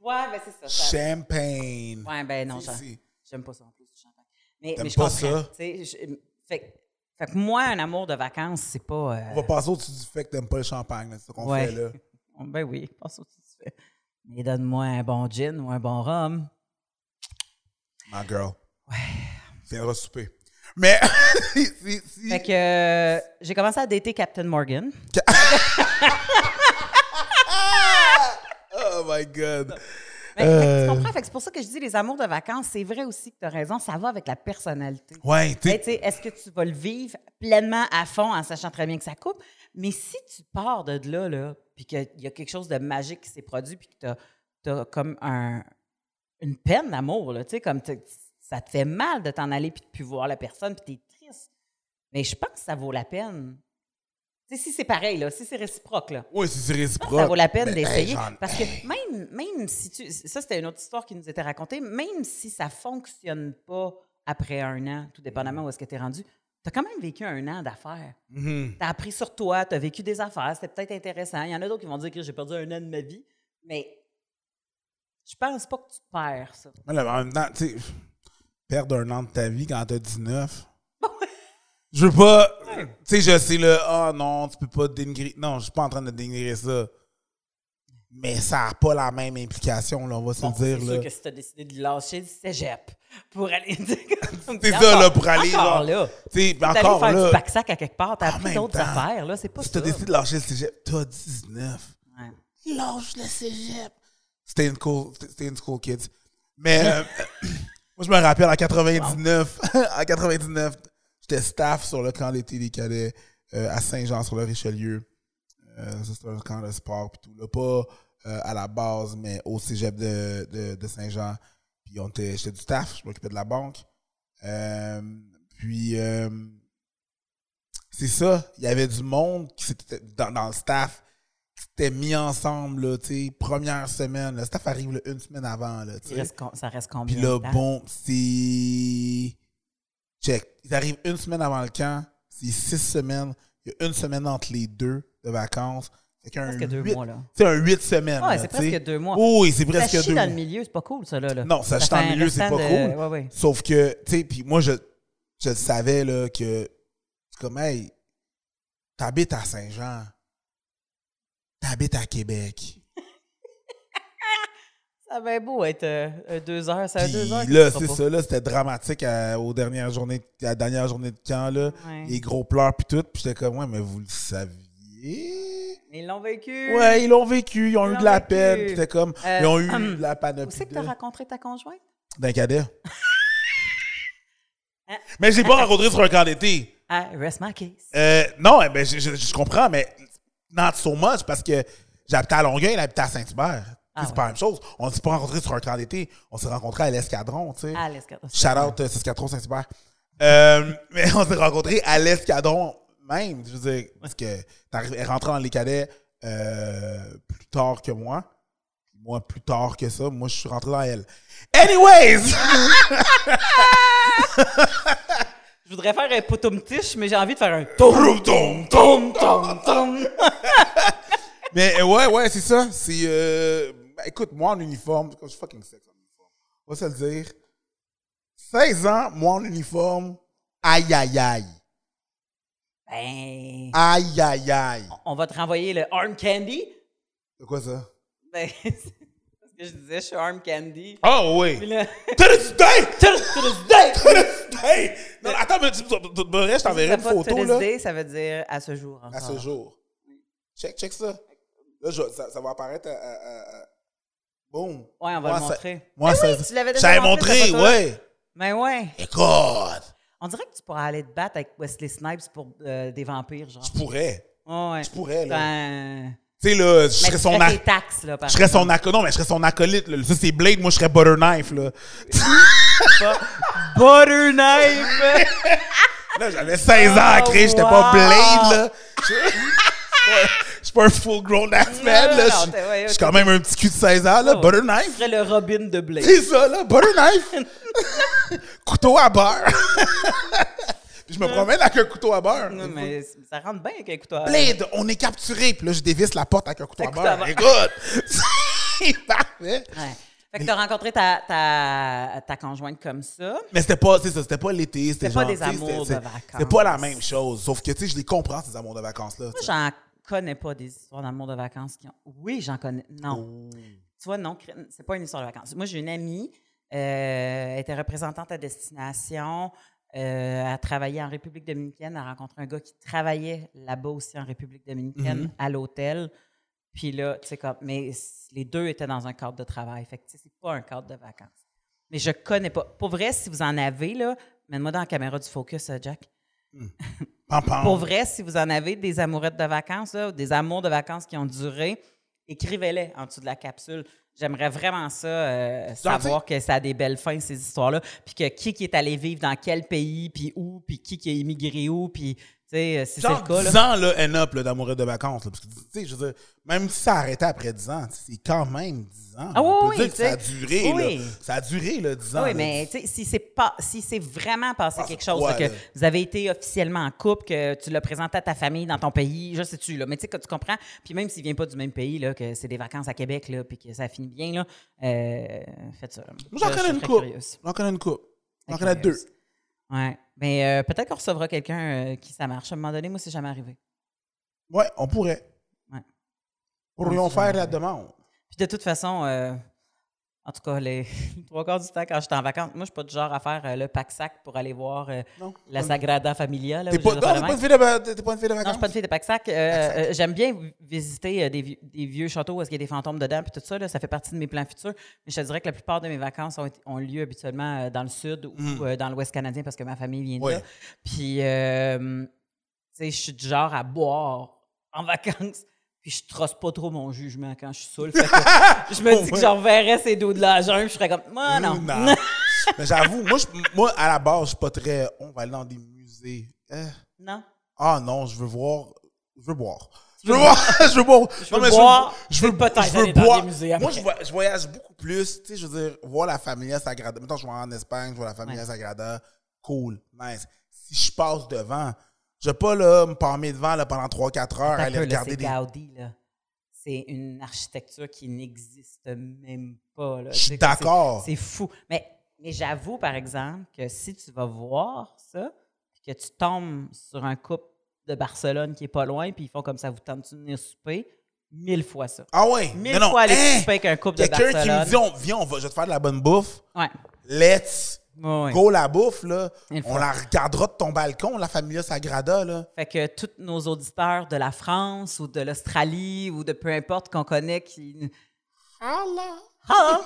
Speaker 2: Ouais, ben, c'est ça. ça-
Speaker 1: Champagne.
Speaker 2: Ouais, ben non,
Speaker 1: Si, si.
Speaker 2: j'aime pas ça en plus, champagne. Mais, je
Speaker 1: pas
Speaker 2: comprends.
Speaker 1: ça?
Speaker 2: je- fait, que- fait que moi, un amour de vacances, c'est pas. euh,
Speaker 1: On va passer au-dessus du fait que t'aimes pas le champagne, c'est ce qu'on
Speaker 2: Ouais.
Speaker 1: fait là. <laughs>
Speaker 2: Ben oui, passe au-dessus du fait. Mais donne-moi un bon gin ou un bon rhum.
Speaker 1: My girl. Ouais. Viendra souper. Mais, <laughs> si, si, si-
Speaker 2: Fait que euh, j'ai commencé à dater Captain Morgan. <laughs>
Speaker 1: Oh my God.
Speaker 2: Mais, fait que
Speaker 1: Euh.
Speaker 2: tu comprends? Fait que c'est pour ça que je dis les amours de vacances, c'est vrai aussi que tu as raison, ça va avec la personnalité.
Speaker 1: Ouais, tu sais,
Speaker 2: tu sais, est-ce que tu vas le vivre pleinement à fond en sachant très bien que ça coupe? Mais si tu pars de là, là puis qu'il y a quelque chose de magique qui s'est produit, puis que tu as, comme un, une peine d'amour, là, tu sais, comme ça te fait mal de t'en aller puis de plus voir la personne, puis tu es triste. Mais je pense que ça vaut la peine. Tu sais, si c'est pareil, là, si c'est réciproque, là.
Speaker 1: oui, si c'est réciproque.
Speaker 2: que ça vaut la peine
Speaker 1: ben,
Speaker 2: d'essayer.
Speaker 1: hey, j'en-
Speaker 2: parce que même, même si tu. Ça, c'était une autre histoire qui nous était racontée. Même si ça fonctionne pas après un an, tout dépendamment où est-ce que tu es rendu, tu as quand même vécu un an d'affaires.
Speaker 1: Mhm.
Speaker 2: Tu as appris sur toi, tu as vécu des affaires, c'était peut-être intéressant. Il y en a d'autres qui vont dire que j'ai perdu un an de ma vie, mais je pense pas que tu perds ça.
Speaker 1: Mais là, en même temps, tu sais, perdre un an de ta vie quand t'as 19. Je veux pas. Tu sais, je sais là, ah non, tu peux pas dénigrer. Non, je suis pas en train de dénigrer ça. Mais ça n'a pas la même implication, là, on va se
Speaker 2: Bon,
Speaker 1: le dire.
Speaker 2: c'est sûr que si tu as décidé de lâcher le cégep pour aller. <laughs>
Speaker 1: C'est ça, là, pour aller.
Speaker 2: Encore là.
Speaker 1: Tu sais, encore
Speaker 2: faire du
Speaker 1: là.
Speaker 2: pack-sac à quelque part, t'as
Speaker 1: même
Speaker 2: d'autres affaires, là, c'est pas
Speaker 1: Si
Speaker 2: ça.
Speaker 1: t'as décidé de lâcher le cégep, t'as 19.
Speaker 2: Ouais.
Speaker 1: Lâche le cégep. C'était une cool, c'était une cool kids. Mais euh, <coughs> moi, je me rappelle en 99, <laughs> en 99, j'étais staff sur le camp d'été des cadets euh, à Saint-Jean-sur-le-Richelieu. Euh, ça, c'était un camp de sport pis tout. Là, pas euh, à la base, mais au cégep de, de, Saint-Jean. Puis on était, j'étais du staff, je m'occupais de la banque. Euh, puis euh, c'est ça, il y avait du monde qui dans le staff s'était mis ensemble, là, tu sais, première semaine. Le staff arrive là, une semaine avant, là, tu
Speaker 2: Il
Speaker 1: sais.
Speaker 2: reste ça reste combien
Speaker 1: Puis là, bon, c'est. Check. Ils arrivent une semaine avant le camp. C'est six semaines. Il y a une semaine entre les deux de vacances. Qu'un
Speaker 2: Presque deux
Speaker 1: huit-
Speaker 2: mois, là.
Speaker 1: C'est un huit semaines.
Speaker 2: Ouais, c'est presque deux mois.
Speaker 1: Oui, c'est
Speaker 2: ça
Speaker 1: presque
Speaker 2: chie
Speaker 1: deux
Speaker 2: dans
Speaker 1: mois.
Speaker 2: le milieu, c'est pas cool, ça, là. là.
Speaker 1: Non, ça chie
Speaker 2: fait
Speaker 1: dans le milieu, c'est pas
Speaker 2: de-
Speaker 1: cool.
Speaker 2: Ouais, ouais.
Speaker 1: Sauf que, tu sais, puis moi, je, je savais, là, que c'est comme, hey, t'habites à Saint-Jean. T'habites à Québec. <laughs>
Speaker 2: Ça va être beau être euh, euh, deux heures, ça deux heures. que
Speaker 1: là,
Speaker 2: tu
Speaker 1: c'est ça, là, c'était dramatique à, aux dernières journées, à la dernière journée de camp, là.
Speaker 2: Ouais.
Speaker 1: Les gros pleurs, puis tout. Puis j'étais comme, ouais, mais vous le saviez?
Speaker 2: Mais Ils l'ont vécu.
Speaker 1: Ouais, ils l'ont vécu, ils ont
Speaker 2: Ils
Speaker 1: eu de la
Speaker 2: vécu.
Speaker 1: peine. Puis c'était comme,
Speaker 2: Euh,
Speaker 1: ils ont eu
Speaker 2: hum.
Speaker 1: de la
Speaker 2: Où
Speaker 1: panoplie
Speaker 2: c'est que
Speaker 1: de-
Speaker 2: tu as rencontré ta conjointe?
Speaker 1: d'un cadet.
Speaker 2: Hein? <laughs>
Speaker 1: mais je l'ai pas rencontré sur un camp d'été.
Speaker 2: Ah, rest my case.
Speaker 1: Euh, non, eh ben, je, je- je comprends, mais not so much parce que j'habitais à Longueuil, il habitait à Saint-Hubert.
Speaker 2: Ah
Speaker 1: c'est
Speaker 2: ouais.
Speaker 1: pas la même chose. On ne s'est pas rencontrés sur un camp d'été. On s'est rencontrés à l'escadron, tu sais.
Speaker 2: Ah, l'escadron.
Speaker 1: Shout out euh, Saskatron Saint-Hubert. Euh, mais on s'est rencontrés à l'escadron même. Je veux dire, parce que t'arrives- elle rentrée dans les cadets euh, plus tard que moi. Moi, plus tard que ça. Moi, je suis rentré dans elle. Anyways! <laughs> <laughs>
Speaker 2: Je voudrais faire un potum tiche, mais j'ai envie de faire un tom, tom, tom, tom, tom. <laughs>
Speaker 1: Mais euh, ouais, ouais, c'est ça. C'est. Euh, ben, écoute, moi en uniforme, je suis fucking sex en uniforme. On va se le dire. 16 ans, moi en uniforme, aïe aïe aïe.
Speaker 2: Ben,
Speaker 1: Aïe aïe aïe.
Speaker 2: on va te renvoyer le arm candy.
Speaker 1: C'est quoi ça?
Speaker 2: Ben, <laughs> je disais, je suis arm candy.
Speaker 1: Oh
Speaker 2: Puis
Speaker 1: oui!
Speaker 2: là,
Speaker 1: To this day!
Speaker 2: to to this day!
Speaker 1: To this day! Non, attends, mais tu tu- tu- je t'enverrai une
Speaker 2: Ça, pas
Speaker 1: photo
Speaker 2: to this
Speaker 1: là.
Speaker 2: day, ça veut dire à ce jour.
Speaker 1: À ce
Speaker 2: encore.
Speaker 1: jour. Check, check ça. Là, je- ça, ça va apparaître à. à, à- à- Boom.
Speaker 2: Ouais, on va
Speaker 1: Moi,
Speaker 2: le
Speaker 1: ça-
Speaker 2: montrer.
Speaker 1: Moi, ça.
Speaker 2: oui, tu l'avais déjà
Speaker 1: J'avais
Speaker 2: montré,
Speaker 1: montré,
Speaker 2: cette photo-là.
Speaker 1: ouais.
Speaker 2: Ben ouais.
Speaker 1: Écoute!
Speaker 2: On dirait que tu pourrais aller te battre avec Wesley Snipes pour euh, des vampires, genre.
Speaker 1: Je pourrais.
Speaker 2: Ouais, ouais.
Speaker 1: Je pourrais, là.
Speaker 2: Ben,
Speaker 1: Tu sais, là, je serais son,
Speaker 2: ferais
Speaker 1: ac-
Speaker 2: tes taxes, là, par
Speaker 1: je serais son acolyte. Non, mais je serais son acolyte. Là. Ça, c'est Blade. Moi, je serais Butter Knife, là.
Speaker 2: Butter knife! <laughs>
Speaker 1: Là, j'avais 16 ans à
Speaker 2: Oh,
Speaker 1: créer. J'étais pas. Blade, là. Je je suis pas un full grown ass man, là. Je- Je suis quand même un petit cul de 16 ans, là.
Speaker 2: Oh.
Speaker 1: Butter Knife.
Speaker 2: serais le Robin de Blade.
Speaker 1: C'est ça, là. Butter Knife. <laughs> couteau à beurre. <laughs> Puis je me promène avec un couteau à beurre.
Speaker 2: Non, mais ça rentre bien avec un couteau à
Speaker 1: Blade, on est capturé. Puis là, je dévisse la porte avec un couteau à
Speaker 2: couteau à
Speaker 1: beurre.
Speaker 2: beurre.
Speaker 1: Écoute, <laughs> c'est parfait.
Speaker 2: Ouais. Fait que t'as rencontré ta, ta, ta conjointe comme ça.
Speaker 1: Mais c'était pas, c'est ça, c'était pas l'été, c'était
Speaker 2: C'était pas des amours de vacances.
Speaker 1: C'était pas la même chose. Sauf que, tu sais, je les comprends, ces amours de vacances-là.
Speaker 2: Moi, j'en connais pas des histoires d'amour de vacances qui ont. Oui, j'en connais. Non.
Speaker 1: Oh.
Speaker 2: Tu vois, non, c'est pas une histoire de vacances. Moi, j'ai une amie, euh, elle était représentante à destination. Euh, elle travaillait en République dominicaine. Elle a rencontré un gars qui travaillait là-bas aussi en République dominicaine,
Speaker 1: Mhm.
Speaker 2: à l'hôtel. Puis là, tu sais, comme, mais les deux étaient dans un cadre de travail. Fait que, tu sais, c'est pas un cadre de vacances. Mais je connais pas. Pour vrai, si vous en avez, là, mets-moi dans la caméra du focus, euh, Jack. <laughs>
Speaker 1: Pam.
Speaker 2: Pour vrai, si vous en avez des amourettes de vacances, là, ou des amours de vacances qui ont duré, écrivez-les en dessous de la capsule. J'aimerais vraiment ça, euh, savoir que ça a des belles fins, ces histoires-là. Puis que qui, qui est allé vivre dans quel pays, puis où, puis qui, qui a immigré où, puis, sais, euh, si c'est le cas, là.
Speaker 1: 10 ans, là, end up, là, d'amoureux de vacances. là. parce que, tu sais, je veux dire, même si ça arrêtait après 10 ans, c'est quand même 10 ans.
Speaker 2: Ah oui,
Speaker 1: On peut
Speaker 2: oui,
Speaker 1: dire que ça a duré,
Speaker 2: Oui.
Speaker 1: là. Ça a duré, là, 10 ans.
Speaker 2: Oui,
Speaker 1: là.
Speaker 2: mais tu sais, si c'est pas, si c'est vraiment passé
Speaker 1: Ah,
Speaker 2: quelque chose,
Speaker 1: ouais,
Speaker 2: là, que
Speaker 1: là?
Speaker 2: vous avez été officiellement en couple, que tu l'as présenté à ta famille dans ton pays, je sais-tu, là, mais tu sais, que tu comprends, puis même s'il vient pas du même pays, là, que c'est des vacances à Québec, là, puis que ça finit bien, là, euh, faites ça.
Speaker 1: Moi, j'en
Speaker 2: Je- je
Speaker 1: connais une
Speaker 2: curieuse.
Speaker 1: J'en connais une couple. J'en
Speaker 2: Très
Speaker 1: connais deux.
Speaker 2: Ouais. Mais euh, peut-être qu'on recevra quelqu'un euh, qui ça marche. À un moment donné, moi, c'est jamais arrivé.
Speaker 1: Ouais, on pourrait.
Speaker 2: Ouais.
Speaker 1: Pourrions
Speaker 2: On
Speaker 1: faire la demande.
Speaker 2: Puis de toute façon, euh, en tout cas, les <laughs> trois quarts du temps, quand j'étais en vacances, moi, je suis pas du genre à faire euh, le pack-sac pour aller voir euh, la Sagrada Familia. Là,
Speaker 1: T'es
Speaker 2: où
Speaker 1: pas, non, t'es pas une
Speaker 2: même.
Speaker 1: fille de, va- t'es pas une fille de
Speaker 2: Non, je
Speaker 1: vacances?
Speaker 2: suis pas une fille de pack-sac. Euh, euh, J'aime bien visiter euh, des, vieux- des vieux châteaux où il y a des fantômes dedans, puis tout ça. là, ça fait partie de mes plans futurs. Mais je te dirais que la plupart de mes vacances ont, été- ont lieu habituellement euh, dans le sud ou euh, dans l'ouest canadien parce que ma famille vient de
Speaker 1: Ouais.
Speaker 2: là. Puis, euh, tu sais, je suis du genre à boire en <laughs> vacances. Puis je trosse pas trop mon jugement quand je suis saoul. Fait que <laughs> je me dis que
Speaker 1: Ouais.
Speaker 2: je reverrais ces dos de la jungle, je serais comme, moi, non. <laughs>
Speaker 1: Mais j'avoue, moi, je- moi, à la base, je suis pas très. On va aller dans des musées. Eh?
Speaker 2: non.
Speaker 1: Ah non, je veux voir. Je veux boire. <laughs> Je veux boire. je veux boire.
Speaker 2: Je
Speaker 1: Non,
Speaker 2: veux
Speaker 1: mais
Speaker 2: boire,
Speaker 1: Je veux, je veux
Speaker 2: aller dans
Speaker 1: boire.
Speaker 2: des musées
Speaker 1: Moi, je, voyage beaucoup plus. Tu sais, je veux dire, voir la Familia Sagrada. Mettons, je vais en Espagne, je vois la Familia
Speaker 2: Ouais.
Speaker 1: Sagrada. Cool. Nice. Si je passe devant, je vais pas là, me palmer devant là, pendant 3-4 heures,
Speaker 2: un
Speaker 1: aller regarder
Speaker 2: c'est
Speaker 1: des.
Speaker 2: Gaudi, là. C'est une architecture qui n'existe même pas. là.
Speaker 1: Je suis d'accord.
Speaker 2: C'est fou. Mais, mais j'avoue, par exemple, que si tu vas voir ça, puis que tu tombes sur un couple de Barcelone qui est pas loin, puis ils font comme ça, vous tentez de venir souper, mille fois ça.
Speaker 1: Ah ouais?
Speaker 2: Mille
Speaker 1: Mais non,
Speaker 2: fois aller
Speaker 1: hein,
Speaker 2: souper avec un couple de
Speaker 1: Quelqu'un qui
Speaker 2: Barcelone.
Speaker 1: me dit, on, viens, on va, je vais te faire de la bonne bouffe.
Speaker 2: Ouais.
Speaker 1: Let's Go la bouffe, là. On la regardera de ton balcon, la Familia Sagrada, là.
Speaker 2: Fait que tous nos auditeurs de la France ou de l'Australie ou de peu importe qu'on connaît qui.
Speaker 1: Allah. <laughs>
Speaker 2: Ah!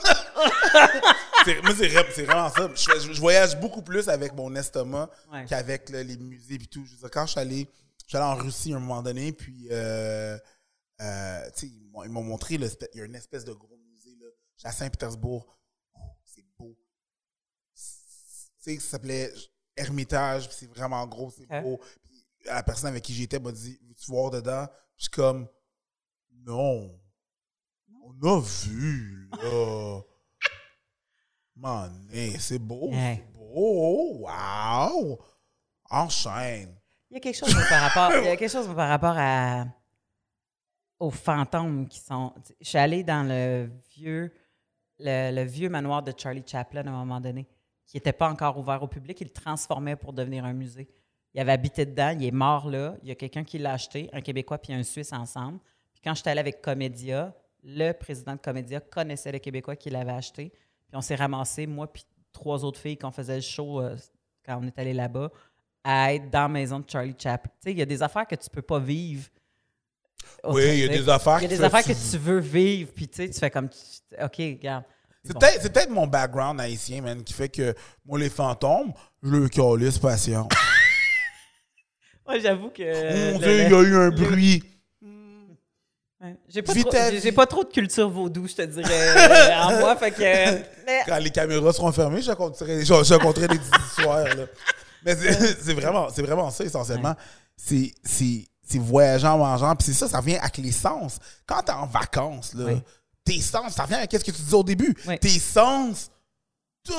Speaker 1: C'est- moi, c'est vrai- c'est vraiment ça. Je, je- je voyage beaucoup plus avec mon estomac
Speaker 2: Ouais.
Speaker 1: qu'avec les musées et tout. Je veux dire, quand je suis allé, je suis allé en Russie à un moment donné, puis euh, euh, tu sais, ils m'ont- montré, il y a une espèce de gros musée là, à Saint-Pétersbourg. Oh, c'est beau. Tu sais, ça s'appelait Hermitage, puis c'est vraiment gros, c'est
Speaker 2: Ok.
Speaker 1: beau. Puis la personne avec qui j'étais m'a dit Veux-tu voir dedans? Puis Je suis comme Non. On a vu, là. <laughs> Mané, c'est beau,
Speaker 2: Ouais.
Speaker 1: c'est beau. Wow! Enchaîne.
Speaker 2: Il y a quelque chose par rapport, il y a quelque chose par rapport à aux fantômes qui sont. Je suis allée dans le vieux le, le vieux manoir de Charlie Chaplin à un moment donné, qui n'était pas encore ouvert au public. Il le transformait pour devenir un musée. Il avait habité dedans, il est mort là. Il y a quelqu'un qui l'a acheté, un Québécois puis un Suisse ensemble. Puis quand j'étais allée avec Comédia, le président de Comédia connaissait le Québécois qui l'avait acheté. Puis on s'est ramassé, moi puis trois autres filles qu'on faisait le show euh, quand on est allé là-bas, à être dans la maison de Charlie Chaplin. Tu sais, il y a des affaires que tu peux pas vivre.
Speaker 1: Oui, il y a des affaires
Speaker 2: Il y a des affaires que tu veux vivre, puis tu sais, tu fais comme, OK, regarde.
Speaker 1: C'est peut-être peut-être mon background haïtien, man, qui fait que moi, les fantômes, Je le calisse, patient.
Speaker 2: Moi, <laughs> j'avoue que.
Speaker 1: Mon
Speaker 2: le-
Speaker 1: Dieu, il y a eu un bruit.
Speaker 2: Ouais. J'ai pas, trop- pas de culture vaudou, je te dirais, euh, en moi. Fait que. <laughs>
Speaker 1: Quand les caméras seront fermées, je raconterai, je, je raconterai des histoires. Là. Mais c'est <laughs> vraiment, vraiment ça, essentiellement. C'est- C'est c'est voyageant, mangeant. Puis c'est ça, ça vient avec les sens. Quand t'es en vacances, là,
Speaker 2: Oui.
Speaker 1: Tes sens, ça revient avec ce que tu disais au début.
Speaker 2: Oui.
Speaker 1: Tes sens, tout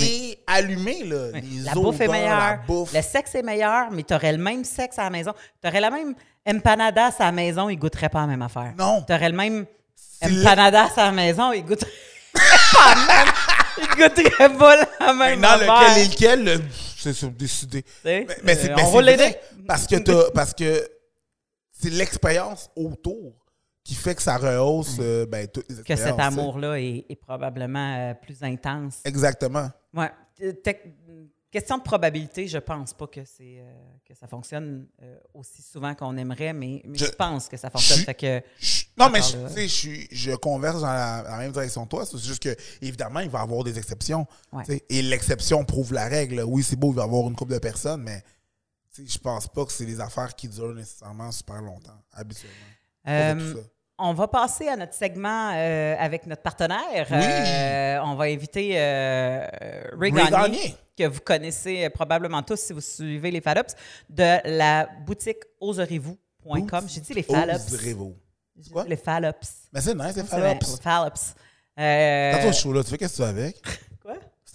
Speaker 1: est allumé. Là.
Speaker 2: Ouais.
Speaker 1: Les
Speaker 2: La bouffe est
Speaker 1: odeurs,
Speaker 2: meilleure,
Speaker 1: La bouffe.
Speaker 2: le sexe est meilleur, mais tu aurais le même sexe à la maison. Tu aurais la même empanadas à la maison, il goûterait pas la même affaire.
Speaker 1: Non.
Speaker 2: Tu aurais le même
Speaker 1: C'est le-
Speaker 2: empanadas à la maison, il goûterait <laughs> pas la même. Il goûterait pas la même
Speaker 1: Maintenant,
Speaker 2: affaire.
Speaker 1: lequel est lequel, là, c'est décidé. Mais, mais c'est
Speaker 2: euh, on va l'aider.
Speaker 1: parce que parce que c'est l'expérience autour qui fait que ça rehausse euh, ben, toutes les
Speaker 2: Que
Speaker 1: expériences.
Speaker 2: cet amour-là est, est probablement euh, plus intense.
Speaker 1: Exactement.
Speaker 2: Ouais. Euh, Question de probabilité, je pense pas que c'est euh, que ça fonctionne euh, aussi souvent qu'on aimerait, mais, mais je,
Speaker 1: Je-
Speaker 2: pense que ça fonctionne.
Speaker 1: je-
Speaker 2: Fait que
Speaker 1: Chut. Non, mais je, suis- je converse dans la, même direction que toi. C'est juste que, évidemment, il va y avoir des exceptions.
Speaker 2: Ouais.
Speaker 1: Et l'exception prouve la règle. Oui, c'est beau, il va y avoir une couple de personnes, mais je pense pas que c'est des affaires qui durent nécessairement super longtemps, habituellement.
Speaker 2: Euh. On va passer à notre segment euh, avec notre partenaire.
Speaker 1: Oui.
Speaker 2: Euh, on va inviter euh, Ray, que vous connaissez euh, probablement tous si vous suivez les Fallops, de la boutique oserez-vous.com. J'ai dit les.
Speaker 1: Oserez-vous. Quoi?
Speaker 2: dit Les Fallops.
Speaker 1: Mais c'est nice, C'est
Speaker 2: vrai,
Speaker 1: Fallops.
Speaker 2: les Fallops. Euh,
Speaker 1: C'est à toi ce show-là. Tu fais qu'est-ce que tu veux avec? <laughs>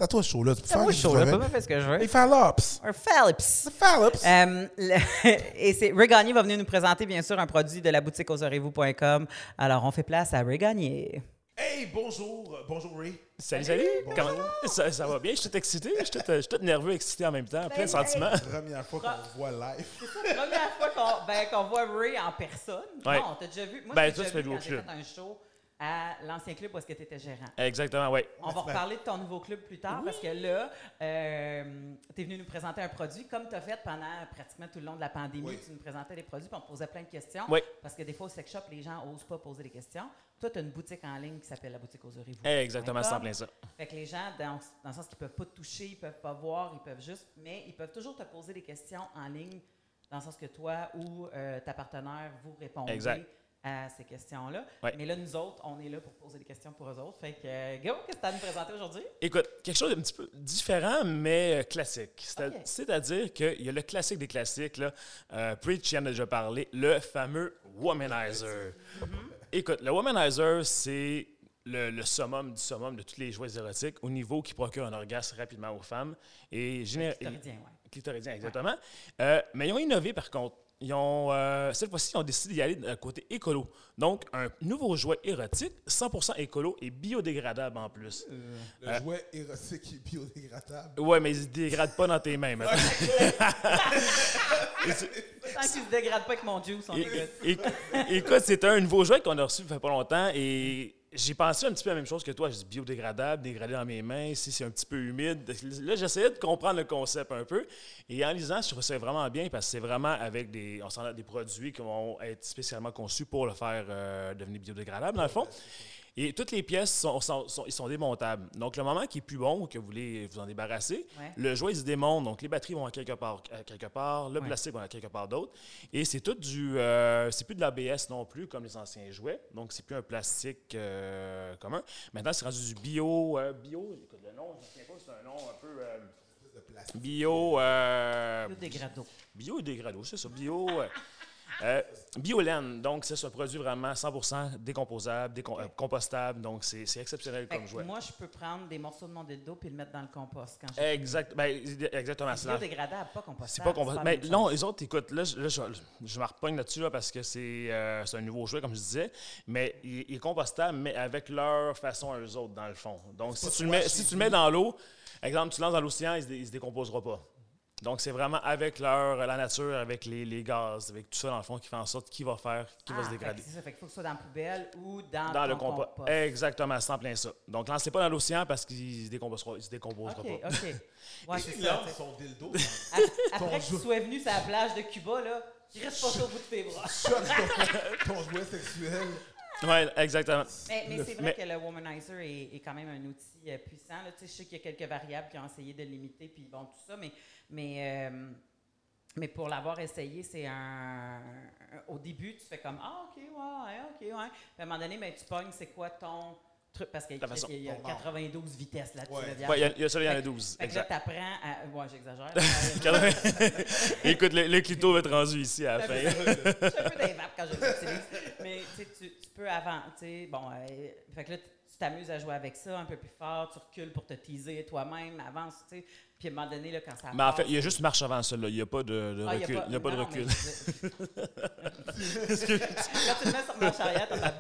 Speaker 1: C'est à toi ce show-là. Tu peux
Speaker 2: C'est
Speaker 1: faire
Speaker 2: moi,
Speaker 1: ce
Speaker 2: je
Speaker 1: que tu
Speaker 2: suis
Speaker 1: veux
Speaker 2: là,
Speaker 1: avec.
Speaker 2: pas faire ce que je veux.
Speaker 1: Les Fallops.
Speaker 2: Un Fallops.
Speaker 1: Les Fallops.
Speaker 2: Euh, le- <laughs> et c'est Ray Gagné va venir nous présenter, bien sûr, un produit de la boutique oserez-vous.com. Alors, on fait place à Ray Gagné.
Speaker 1: Hey, bonjour. Euh, Bonjour, Ray.
Speaker 3: Salut, salut! Comment- Ça, ça va bien? Je suis tout excité, je suis tout, je suis tout nerveux, excité en même temps, plein de sentiments.
Speaker 1: Première fois qu'on voit live.
Speaker 2: Première fois qu'on ben, qu'on voit Ray en personne.
Speaker 3: Ouais.
Speaker 2: Non, t'as déjà vu. Moi,
Speaker 3: Ben,
Speaker 2: j'ai
Speaker 3: toi,
Speaker 2: déjà
Speaker 3: tu fais
Speaker 2: vu quand j'ai
Speaker 3: club.
Speaker 2: fait un show à l'ancien club où est-ce que tu étais gérant.
Speaker 3: Exactement, oui.
Speaker 2: On va reparler de ton nouveau club plus tard parce que là, tu es venu nous présenter un produit comme tu as fait pendant pratiquement tout le long de la pandémie.
Speaker 1: Oui.
Speaker 2: Tu nous présentais des produits puis on te posait plein de questions.
Speaker 3: Oui.
Speaker 2: Parce que des fois, au sex shop, les gens n'osent pas poser des questions. Toi, tu as une boutique en ligne qui s'appelle la boutique Oserez-vous.
Speaker 3: Exactement, c'est en plein ça.
Speaker 2: Fait que les gens, dans, dans le sens qu'ils peuvent pas te toucher, ils peuvent pas voir, ils peuvent juste, mais ils peuvent toujours te poser des questions en ligne, dans le sens que toi ou euh, ta partenaire vous répondez
Speaker 3: Exact.
Speaker 2: À ces questions-là.
Speaker 3: Ouais.
Speaker 2: Mais là, nous autres, on est là pour poser des questions pour eux autres. Fait que, euh, Go, qu'est-ce que tu as à nous présenter aujourd'hui?
Speaker 3: Écoute, quelque chose d'un petit peu différent, mais euh, classique. C'est-à-dire qu'il y a le classique des classiques, là. Euh, Preach y en a déjà parlé, le fameux womanizer. Écoute, le womanizer, c'est le, le summum du summum de tous les jouets érotiques au niveau qui procure un orgasme rapidement aux femmes. Et géné-
Speaker 2: Clitoridien, ouais.
Speaker 3: Clitoridien, exactement. Euh, mais ils ont innové par contre. Ils ont, euh, cette fois-ci, ils ont décidé d'y aller d'un côté écolo. Donc, un nouveau jouet érotique, 100% écolo et biodégradable en plus.
Speaker 1: Le jouet érotique et biodégradable.
Speaker 3: Ouais, mais il se dégrade pas dans tes mains. maintenant. <laughs>
Speaker 2: Tant qu'ils se dégradent pas avec mon juice, good.
Speaker 3: é- Écoute, c'est un nouveau jouet qu'on a reçu il fait pas longtemps et j'ai pensé un petit peu la même chose que toi. Je dis biodégradable, dégradé dans mes mains, si c'est un petit peu humide. Là, j'essayais de comprendre le concept un peu et en lisant, je trouvais ça vraiment bien parce que c'est vraiment avec des, on des produits qui vont être spécialement conçus pour le faire euh, devenir biodégradable dans le fond. Et toutes les pièces sont, sont- sont- ils sont démontables. Donc, le moment qui est plus bon, que vous voulez vous en débarrasser,
Speaker 2: Ouais.
Speaker 3: le jouet il se démonte. Donc, les batteries vont à quelque part, à quelque part le
Speaker 2: Ouais.
Speaker 3: plastique va à quelque part d'autre. Et c'est tout du. euh, c'est plus de l'ABS non plus, comme les anciens jouets. Donc, c'est plus un plastique euh, commun. Maintenant, c'est rendu du bio. euh, bio, écoute, le nom, je ne sais pas, c'est un nom un peu. euh, bio. euh,
Speaker 2: Biodégrado.
Speaker 3: Biodégradable, c'est ça. Bio. Euh, Biolaine, donc c'est un produit vraiment 100% décomposable, décom- euh, compostable, donc c'est exceptionnel
Speaker 2: Fait
Speaker 3: comme jouet.
Speaker 2: moi, je peux prendre des morceaux de mon dildo puis le mettre dans le compost quand je
Speaker 3: Exact, ben, exactement. c'est
Speaker 2: biodégradable, pas compostable.
Speaker 3: C'est pas compostable.
Speaker 2: la
Speaker 3: Mais
Speaker 2: même
Speaker 3: non, les autres, écoute, là, je, là, je, je me repogne là-dessus là, parce que c'est euh, c'est un nouveau jouet, comme je disais, mais il, il est compostable, mais avec leur façon à eux autres, dans le fond. Donc, si tu, le mets, si tu le mets dans l'eau, exemple, tu lances dans l'océan, il, se dé- il se décomposera pas. Donc, c'est vraiment avec leur, la nature, avec les, les gaz, avec tout ça, dans le fond, qui fait en sorte qu'il va faire, qui va
Speaker 2: Ah,
Speaker 3: se
Speaker 2: fait que
Speaker 3: dégrader.
Speaker 2: C'est ça, fait qu'il faut que ce soit dans la poubelle ou dans,
Speaker 3: le compost.
Speaker 2: compost.
Speaker 3: Exactement, c'est en plein ça. Donc, lancez pas dans l'océan parce qu'il se décomposera, il se décomposera
Speaker 2: OK,
Speaker 3: pas.
Speaker 2: OK. <laughs> Ouais, c'est
Speaker 1: Il lance son dildo.
Speaker 2: Ap- Après que tu sois venu sur la plage de Cuba, là, il reste pas ça au bout de tes bras.
Speaker 1: Ton jouet sexuel.
Speaker 3: Oui, exactement.
Speaker 2: Mais, c'est vrai
Speaker 3: mais-
Speaker 2: que le womanizer est, est quand même un outil euh, puissant. Là. Tu sais, Je sais qu'il y a quelques variables qui ont essayé de limiter, puis bon, tout ça, mais, mais, euh, mais pour l'avoir essayé, c'est un, Au début, tu fais comme Ah, OK, ouais, ouais, OK, ouais. Puis à un moment donné, ben, tu pognes, c'est quoi ton truc? Parce qu'il
Speaker 3: façon.
Speaker 2: y a
Speaker 1: Ton nom.
Speaker 2: 92 vitesses là-dessus.
Speaker 1: Ouais.
Speaker 3: il y a-
Speaker 2: vierge.
Speaker 3: il y a ça, il y en a
Speaker 2: Fait que-
Speaker 3: 12.
Speaker 2: Fait que là, t'apprends à. Ouais, j'exagère. <laughs> <laughs>
Speaker 3: Écoute, le, le clito va être rendu ici à la <laughs>
Speaker 2: Je
Speaker 3: fin.
Speaker 2: suis un peu des vapes quand je l'utilise. Mais tu tu peux avant, tu sais, bon, euh, fait que là, tu t'amuses à jouer avec ça un peu plus fort, tu recules pour te teaser toi-même, avance, tu sais. Puis à un moment donné, là, quand ça
Speaker 3: Mais en fait, il y a juste marche avant ça. là. Il n'y a pas de, de
Speaker 2: Ah, il y a
Speaker 3: recul.
Speaker 2: pas-
Speaker 3: Il n'y a pas de
Speaker 2: non,
Speaker 3: recul.
Speaker 2: mais <laughs> Quand tu le mets sur marche arrière, t'as ta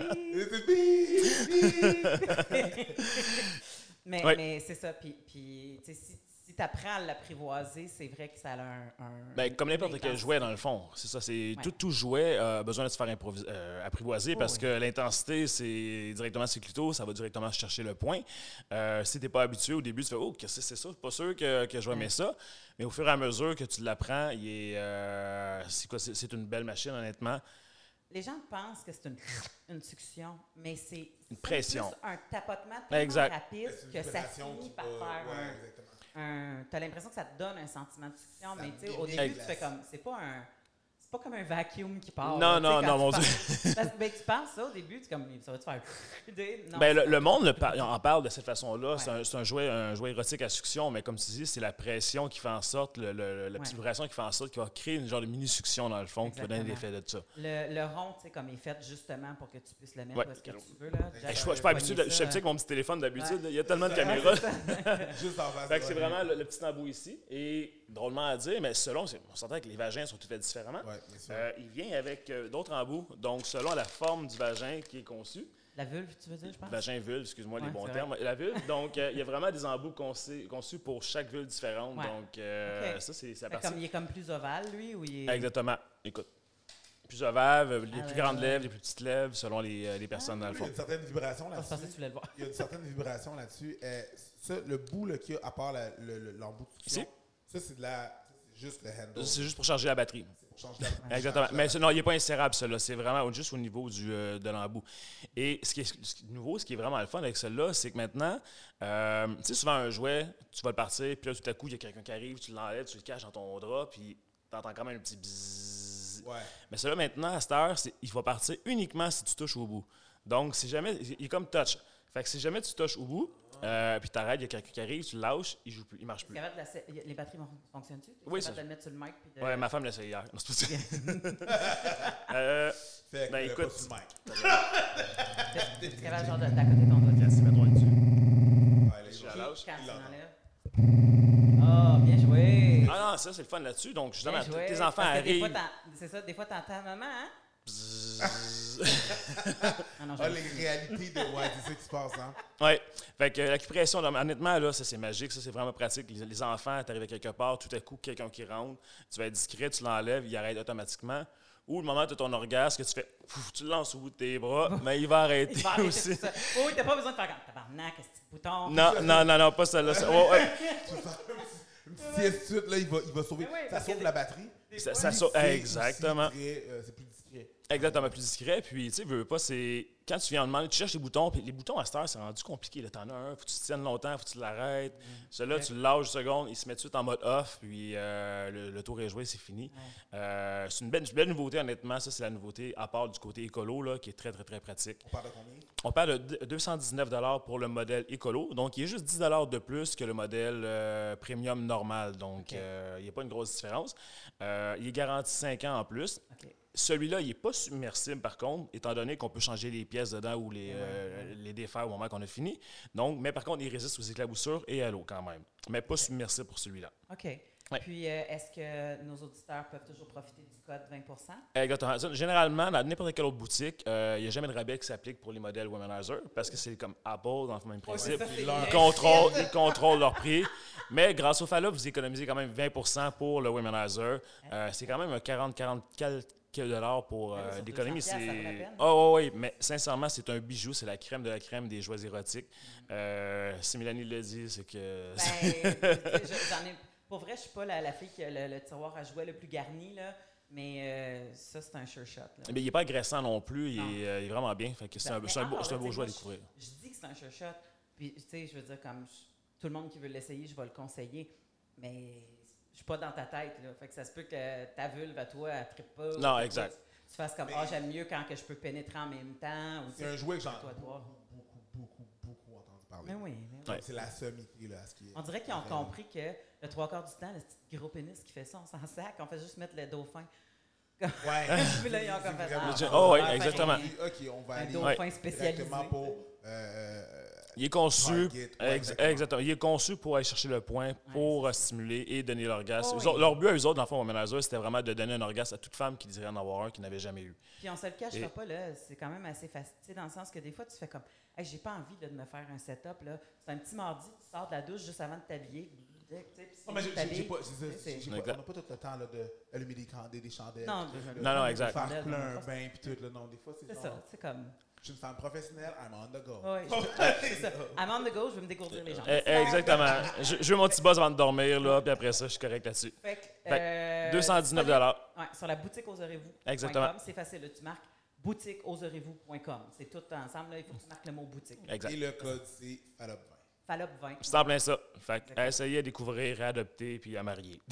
Speaker 2: Mais,
Speaker 3: Ouais.
Speaker 2: mais c'est ça. Puis, puis tu sais, si, si tu apprends à l'apprivoiser, c'est vrai que ça a un. un-
Speaker 3: Ben, comme n'importe quel jouet, dans le fond. C'est ça. C'est
Speaker 2: Ouais.
Speaker 3: tout, tout jouet a besoin de se faire euh, apprivoiser
Speaker 2: Oh,
Speaker 3: parce
Speaker 2: oui.
Speaker 3: que l'intensité, c'est directement sur le clito, ça va directement chercher le point. Euh, si tu n'es pas habitué au début, tu fais Oh, qu'est-ce que c'est ça? Je suis pas sûr que, que je vais aimer ça. Mais au fur et à mesure que tu l'apprends, il est, euh, c'est quoi? C'est c'est une belle machine, honnêtement.
Speaker 2: Les gens pensent que c'est une, une succion, mais c'est un tapotement tellement
Speaker 3: Exact.
Speaker 2: rapide que ça finit par faire
Speaker 1: Ouais, exactement.
Speaker 2: Un. T'as l'impression que ça te donne un sentiment de
Speaker 1: Ça
Speaker 2: mais tu sais, au début, tu fais comme. C'est pas un. C'est pas comme un vacuum qui part.
Speaker 3: Non,
Speaker 2: là,
Speaker 3: non, non, mon
Speaker 2: penses- <laughs> Parce que ben, tu penses ça au début, tu comme. Ça va te faire. <laughs> Non,
Speaker 3: Ben, le, le monde le par- en parle de cette façon-là. C'est
Speaker 2: Ouais.
Speaker 3: un, c'est un jouet, un jouet érotique à succion, mais comme tu dis, c'est la pression qui fait en sorte, le- le- la petite
Speaker 2: Ouais.
Speaker 3: vibration qui fait en sorte qu'il va créer une genre de mini-succion dans le fond qui va donner l'effet de ça.
Speaker 2: Le, le rond, tu sais, comme il est fait justement pour que tu puisses le mettre
Speaker 3: Ouais.
Speaker 2: où est-ce que tu veux. Là.
Speaker 3: Je suis pas- je suis pas habitué, je suis habitué avec mon petit téléphone d'habitude.
Speaker 2: Ouais.
Speaker 3: Il y a tellement de <laughs> caméras.
Speaker 1: Juste en face.
Speaker 3: Fait que c'est vraiment le, le petit embout ici. Et drôlement à dire, mais selon, on s'entend que les vagins sont tout faits différemment.
Speaker 1: Ouais, bien sûr.
Speaker 3: Euh, il vient avec euh, d'autres embouts. Donc, selon la forme du vagin qui est conçu,
Speaker 2: La vulve, tu veux dire, je pense?
Speaker 3: vagin vulve, excuse-moi les bons termes, la vulve. Donc, euh, il y a vraiment des embouts conçus, conçus pour chaque vulve différente.
Speaker 2: Ouais.
Speaker 3: Donc, euh,
Speaker 2: Ok.
Speaker 3: ça, c'est à
Speaker 2: Fait comme, il est comme plus ovale, lui, ou il est...
Speaker 3: Exactement. Écoute. Plus ovale, les
Speaker 2: Ah
Speaker 3: plus
Speaker 2: ouais,
Speaker 3: grandes
Speaker 2: ouais.
Speaker 3: lèvres, les plus petites lèvres, selon les, les personnes dans le
Speaker 1: Il y a
Speaker 3: fond.
Speaker 1: une certaine vibration
Speaker 2: Ah,
Speaker 1: là-dessus. Il y a une certaine vibration là-dessus. Euh, ça, le bout là, qu'il y a, à part l'embout de succion,
Speaker 3: Ici?
Speaker 1: Ça, c'est de la. Juste le handle.
Speaker 3: C'est juste pour charger la batterie.
Speaker 1: pour changer la-
Speaker 3: Exactement. Mais non, il n'est pas insérable, celui-là. C'est vraiment juste au niveau du, euh, de l'embout. Et ce qui, est, ce qui est nouveau, ce qui est vraiment le fun avec celui-là, c'est que maintenant, euh, tu sais, souvent un jouet, tu vas le partir, puis là, tout à coup, il y a quelqu'un qui arrive, tu l'enlèves, tu le caches dans ton drap, puis tu entends quand même un petit bzzz.
Speaker 1: Ouais.
Speaker 3: Mais celui-là, maintenant, à cette heure, il va partir uniquement si tu touches au bout. Donc, si jamais, il est comme touch. Fait que si jamais tu touches au bout, euh, puis t'arrêtes, il y a quelqu'un qui arrive, tu le lâches, il joue plus, il marche plus.
Speaker 2: capable de la se- Les batteries vont- fonctionnent-tu?
Speaker 3: Oui,
Speaker 2: capable
Speaker 3: ça-
Speaker 2: de le mettre sur le mic puis de...
Speaker 3: Ouais, ma femme l'a essayé hier. Non, c'est pas ça. <laughs> Euh,
Speaker 1: Fait que
Speaker 3: Ben,
Speaker 1: le
Speaker 3: écoute.
Speaker 1: pas sur le mic. <laughs>
Speaker 2: Capable genre ton doigt.
Speaker 3: Mets-toi dessus.
Speaker 1: Ouais, les gens-
Speaker 2: tu. Ah, bien joué!
Speaker 3: Ah non, ça, c'est le fun là-dessus. Donc, justement, tes enfants arrivent.
Speaker 2: C'est ça, des fois, t'entends maman, hein? Ah non,
Speaker 1: Ah, les réalités de. Ouais, c'est ça qui se passe, hein.
Speaker 3: ouais. Fait que l'acupression, honnêtement, là, ça, c'est magique. Ça, c'est vraiment pratique. Les, les enfants, t'arrives à quelque part, tout à coup, quelqu'un qui rentre, tu vas être discret, tu l'enlèves, il arrête automatiquement. Ou le moment où tu as ton orgasme, que tu fais, pouf, tu le lances au bout de tes bras, <laughs> mais il va arrêter
Speaker 2: Il va arrêter
Speaker 3: aussi.
Speaker 2: ça. Oh, oui, t'as pas besoin de faire comme tabarnak, ce petit bouton?
Speaker 3: Non, non, non, non, pas celle-là. Ça- ouais, ouais. <laughs>
Speaker 1: Une petite sieste suite, là, il va, il va sauver.
Speaker 2: Oui,
Speaker 1: ça sauve la batterie.
Speaker 3: Ça, ça sauve-
Speaker 1: c'est
Speaker 3: exactement.
Speaker 1: très, euh, C'est plus.
Speaker 3: Exactement, plus discret. Puis, tu sais, veux pas, c'est. Quand tu viens en demander, tu cherches les boutons, puis les boutons à cette heure, c'est rendu compliqué. Là, t'en as un, faut que tu te tiennes longtemps, faut que tu l'arrêtes. Celui-là, tu le lâches une seconde, il se met tout de suite en mode off, puis euh, le, le tour est joué, c'est fini. Euh, c'est une belle, une belle nouveauté, honnêtement. Ça, c'est la nouveauté, à part du côté écolo, là, qui est très, très, très pratique.
Speaker 1: On parle de combien?
Speaker 3: On parle de deux- 219 pour le modèle écolo. Donc, il est juste 10 de plus que le modèle euh, premium normal. Donc, il n'y a pas une grosse différence. Il est garanti 5 ans en plus. Celui-là, il n'est pas submersible par contre, étant donné qu'on peut changer les pièces dedans ou les, euh, les défaire au moment qu'on a fini. Donc, mais par contre, il résiste aux éclaboussures et à l'eau quand même. Mais pas submersible pour celui-là.
Speaker 2: OK. Puis, euh, est-ce que nos auditeurs peuvent toujours profiter du code 20%
Speaker 3: Exactement. Ça, Généralement, dans n'importe quelle autre boutique, euh, il n'y a jamais de rabais qui s'applique pour les modèles Womanizer parce que c'est comme Apple dans le même principe.
Speaker 2: c'est ça,
Speaker 3: ils, contrôlent, ils contrôlent leur prix. Mais grâce au Fallop, vous économisez quand même 20 pour le Womanizer. Euh, c'est quand même un 40-40 quelques dollars pour
Speaker 2: Ah oui,
Speaker 3: euh.
Speaker 2: 200
Speaker 3: C'est...
Speaker 2: la.
Speaker 3: Oh, oui, oui, mais sincèrement, c'est un bijou. C'est la crème de la crème des jouets érotiques.
Speaker 2: Mm.
Speaker 3: Euh, si Mélanie le dit, c'est que...
Speaker 2: Ben, <laughs> je- j'en ai, pour vrai, je suis pas la, la fille qui a le, le tiroir à jouets le plus garni, là. Mais euh, ça, c'est un sure shot. là.
Speaker 3: Mais il n'est pas agressant non plus. Il, est, euh, il est vraiment bien. Fait que c'est
Speaker 2: Ben,
Speaker 3: un, c'est un beau, c'est un beau à découvrir.
Speaker 2: Je, je dis que c'est un sure shot. Puis, tu sais, je veux dire, comme je- tout le monde qui veut l'essayer, je vais le conseiller. Mais je suis pas dans ta tête, là. Fait que ça se peut que ta vulve à toi, elle trippe pas.
Speaker 3: Non, exact.
Speaker 2: Tu fasses comme, ah, j'aime mieux quand que je peux pénétrer en même temps.
Speaker 1: C'est un jouet que j'en ai
Speaker 2: toi, toi.
Speaker 1: beaucoup, beaucoup, beaucoup, beaucoup entendu parler.
Speaker 2: Mais oui, mais oui.
Speaker 1: C'est la sommité, là, à ce qui est.
Speaker 2: On dirait qu'ils ont compris que le trois quarts du temps, le petit gros pénis qui fait ça, on s'en sac, on fait juste mettre le dauphin.
Speaker 1: Ouais. <laughs>
Speaker 2: Puis là, ils ont comme fait, ah,
Speaker 3: Oh, ouais,
Speaker 2: va faire
Speaker 3: exactement.
Speaker 2: un-
Speaker 1: Ok, on va
Speaker 2: Un
Speaker 1: aller
Speaker 2: dauphin spécialisé.
Speaker 1: pour. euh,
Speaker 3: Il est conçu,
Speaker 1: Target, ouais,
Speaker 3: ex-
Speaker 1: exactement.
Speaker 3: exactement. Il est conçu pour aller chercher le point, pour euh, stimuler et donner l'orgasme.
Speaker 2: Oh, oui.
Speaker 3: Leur but à eux autres, dans le fond, Womanizer, c'était vraiment de donner un orgasme à toute femme qui désirait en avoir un, qui n'avait jamais eu.
Speaker 2: Puis on se le cachera
Speaker 3: Et-
Speaker 2: pas, là, c'est quand même assez facile. Tu sais, dans le sens que des fois, tu fais comme, hey, j'ai pas envie là, de me faire un setup, là. C'est un petit mardi, tu sors de la douche juste avant de t'habiller.
Speaker 1: Non, mais j'ai- pas, pas- on n'a pas tout le temps là, d'allumer des candés, des chandelles.
Speaker 2: Non.
Speaker 3: Non, non, exact.
Speaker 1: Faire plein un bain, puis tout, là. Non, des fois, c'est
Speaker 2: ça, c'est comme.
Speaker 1: Je suis une femme professionnelle, I'm on the go.
Speaker 2: Je- <laughs> ça. I'm on the go, je veux me dégourdir les jambes.
Speaker 3: Eh, eh, exactement. je, je veux mon petit buzz avant de dormir, là, puis après ça, je suis correct là-dessus.
Speaker 2: Fait que,
Speaker 3: Fait
Speaker 2: euh,
Speaker 3: 219
Speaker 2: Ouais, sur la boutique oserez-vous.
Speaker 3: Exactement.
Speaker 2: C'est facile, là, tu marques boutiqueoserez-vous.com. C'est tout ensemble, là, il faut que tu marques le mot boutique.
Speaker 3: Exact.
Speaker 1: Et le code, c'est Fallop 20.
Speaker 2: Fallop 20.
Speaker 3: C'est en plein ça. Fait que, à essayer, à découvrir, à adopter, puis à marier. <laughs>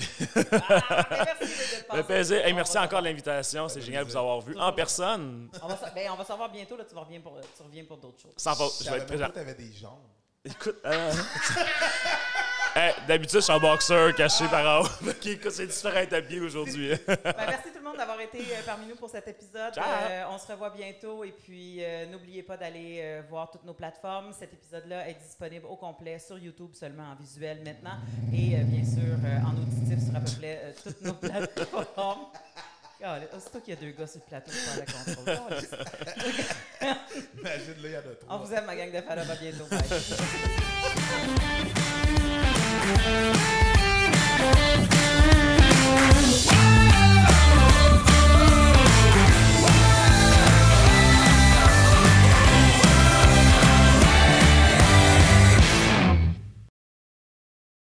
Speaker 2: Ah, mais merci passé.
Speaker 3: Le plaisir. Hey,
Speaker 2: On
Speaker 3: merci encore de l'invitation. C'est génial de vous avoir vu en personne.
Speaker 2: On va, se- ben, on va se revoir bientôt, là, tu, vas reviens pour, tu reviens pour d'autres choses.
Speaker 3: Sans faute.
Speaker 1: Je
Speaker 3: vais être présent.
Speaker 1: pas que t'avais des jambes.
Speaker 3: Écoute, euh, <laughs> hey, d'habitude, je suis un boxeur caché par en haut. <laughs> Ok, c'est différent d'être habillé aujourd'hui. <laughs>
Speaker 2: Ben, merci tout le monde d'avoir été euh, parmi nous pour cet épisode. Euh, on se revoit bientôt et puis euh, n'oubliez pas d'aller euh, voir toutes nos plateformes. Cet épisode-là est disponible au complet sur YouTube seulement en visuel maintenant et bien sûr en auditif sur à peu près toutes nos <laughs> plateformes. Ah, Aussitôt qu'il y a deux gars sur le plateau, parle à contrôle.
Speaker 1: Imagine, là, il y en a trois.
Speaker 2: On vous aime, ma gang de Fallop. À bientôt. Bye. Thank you.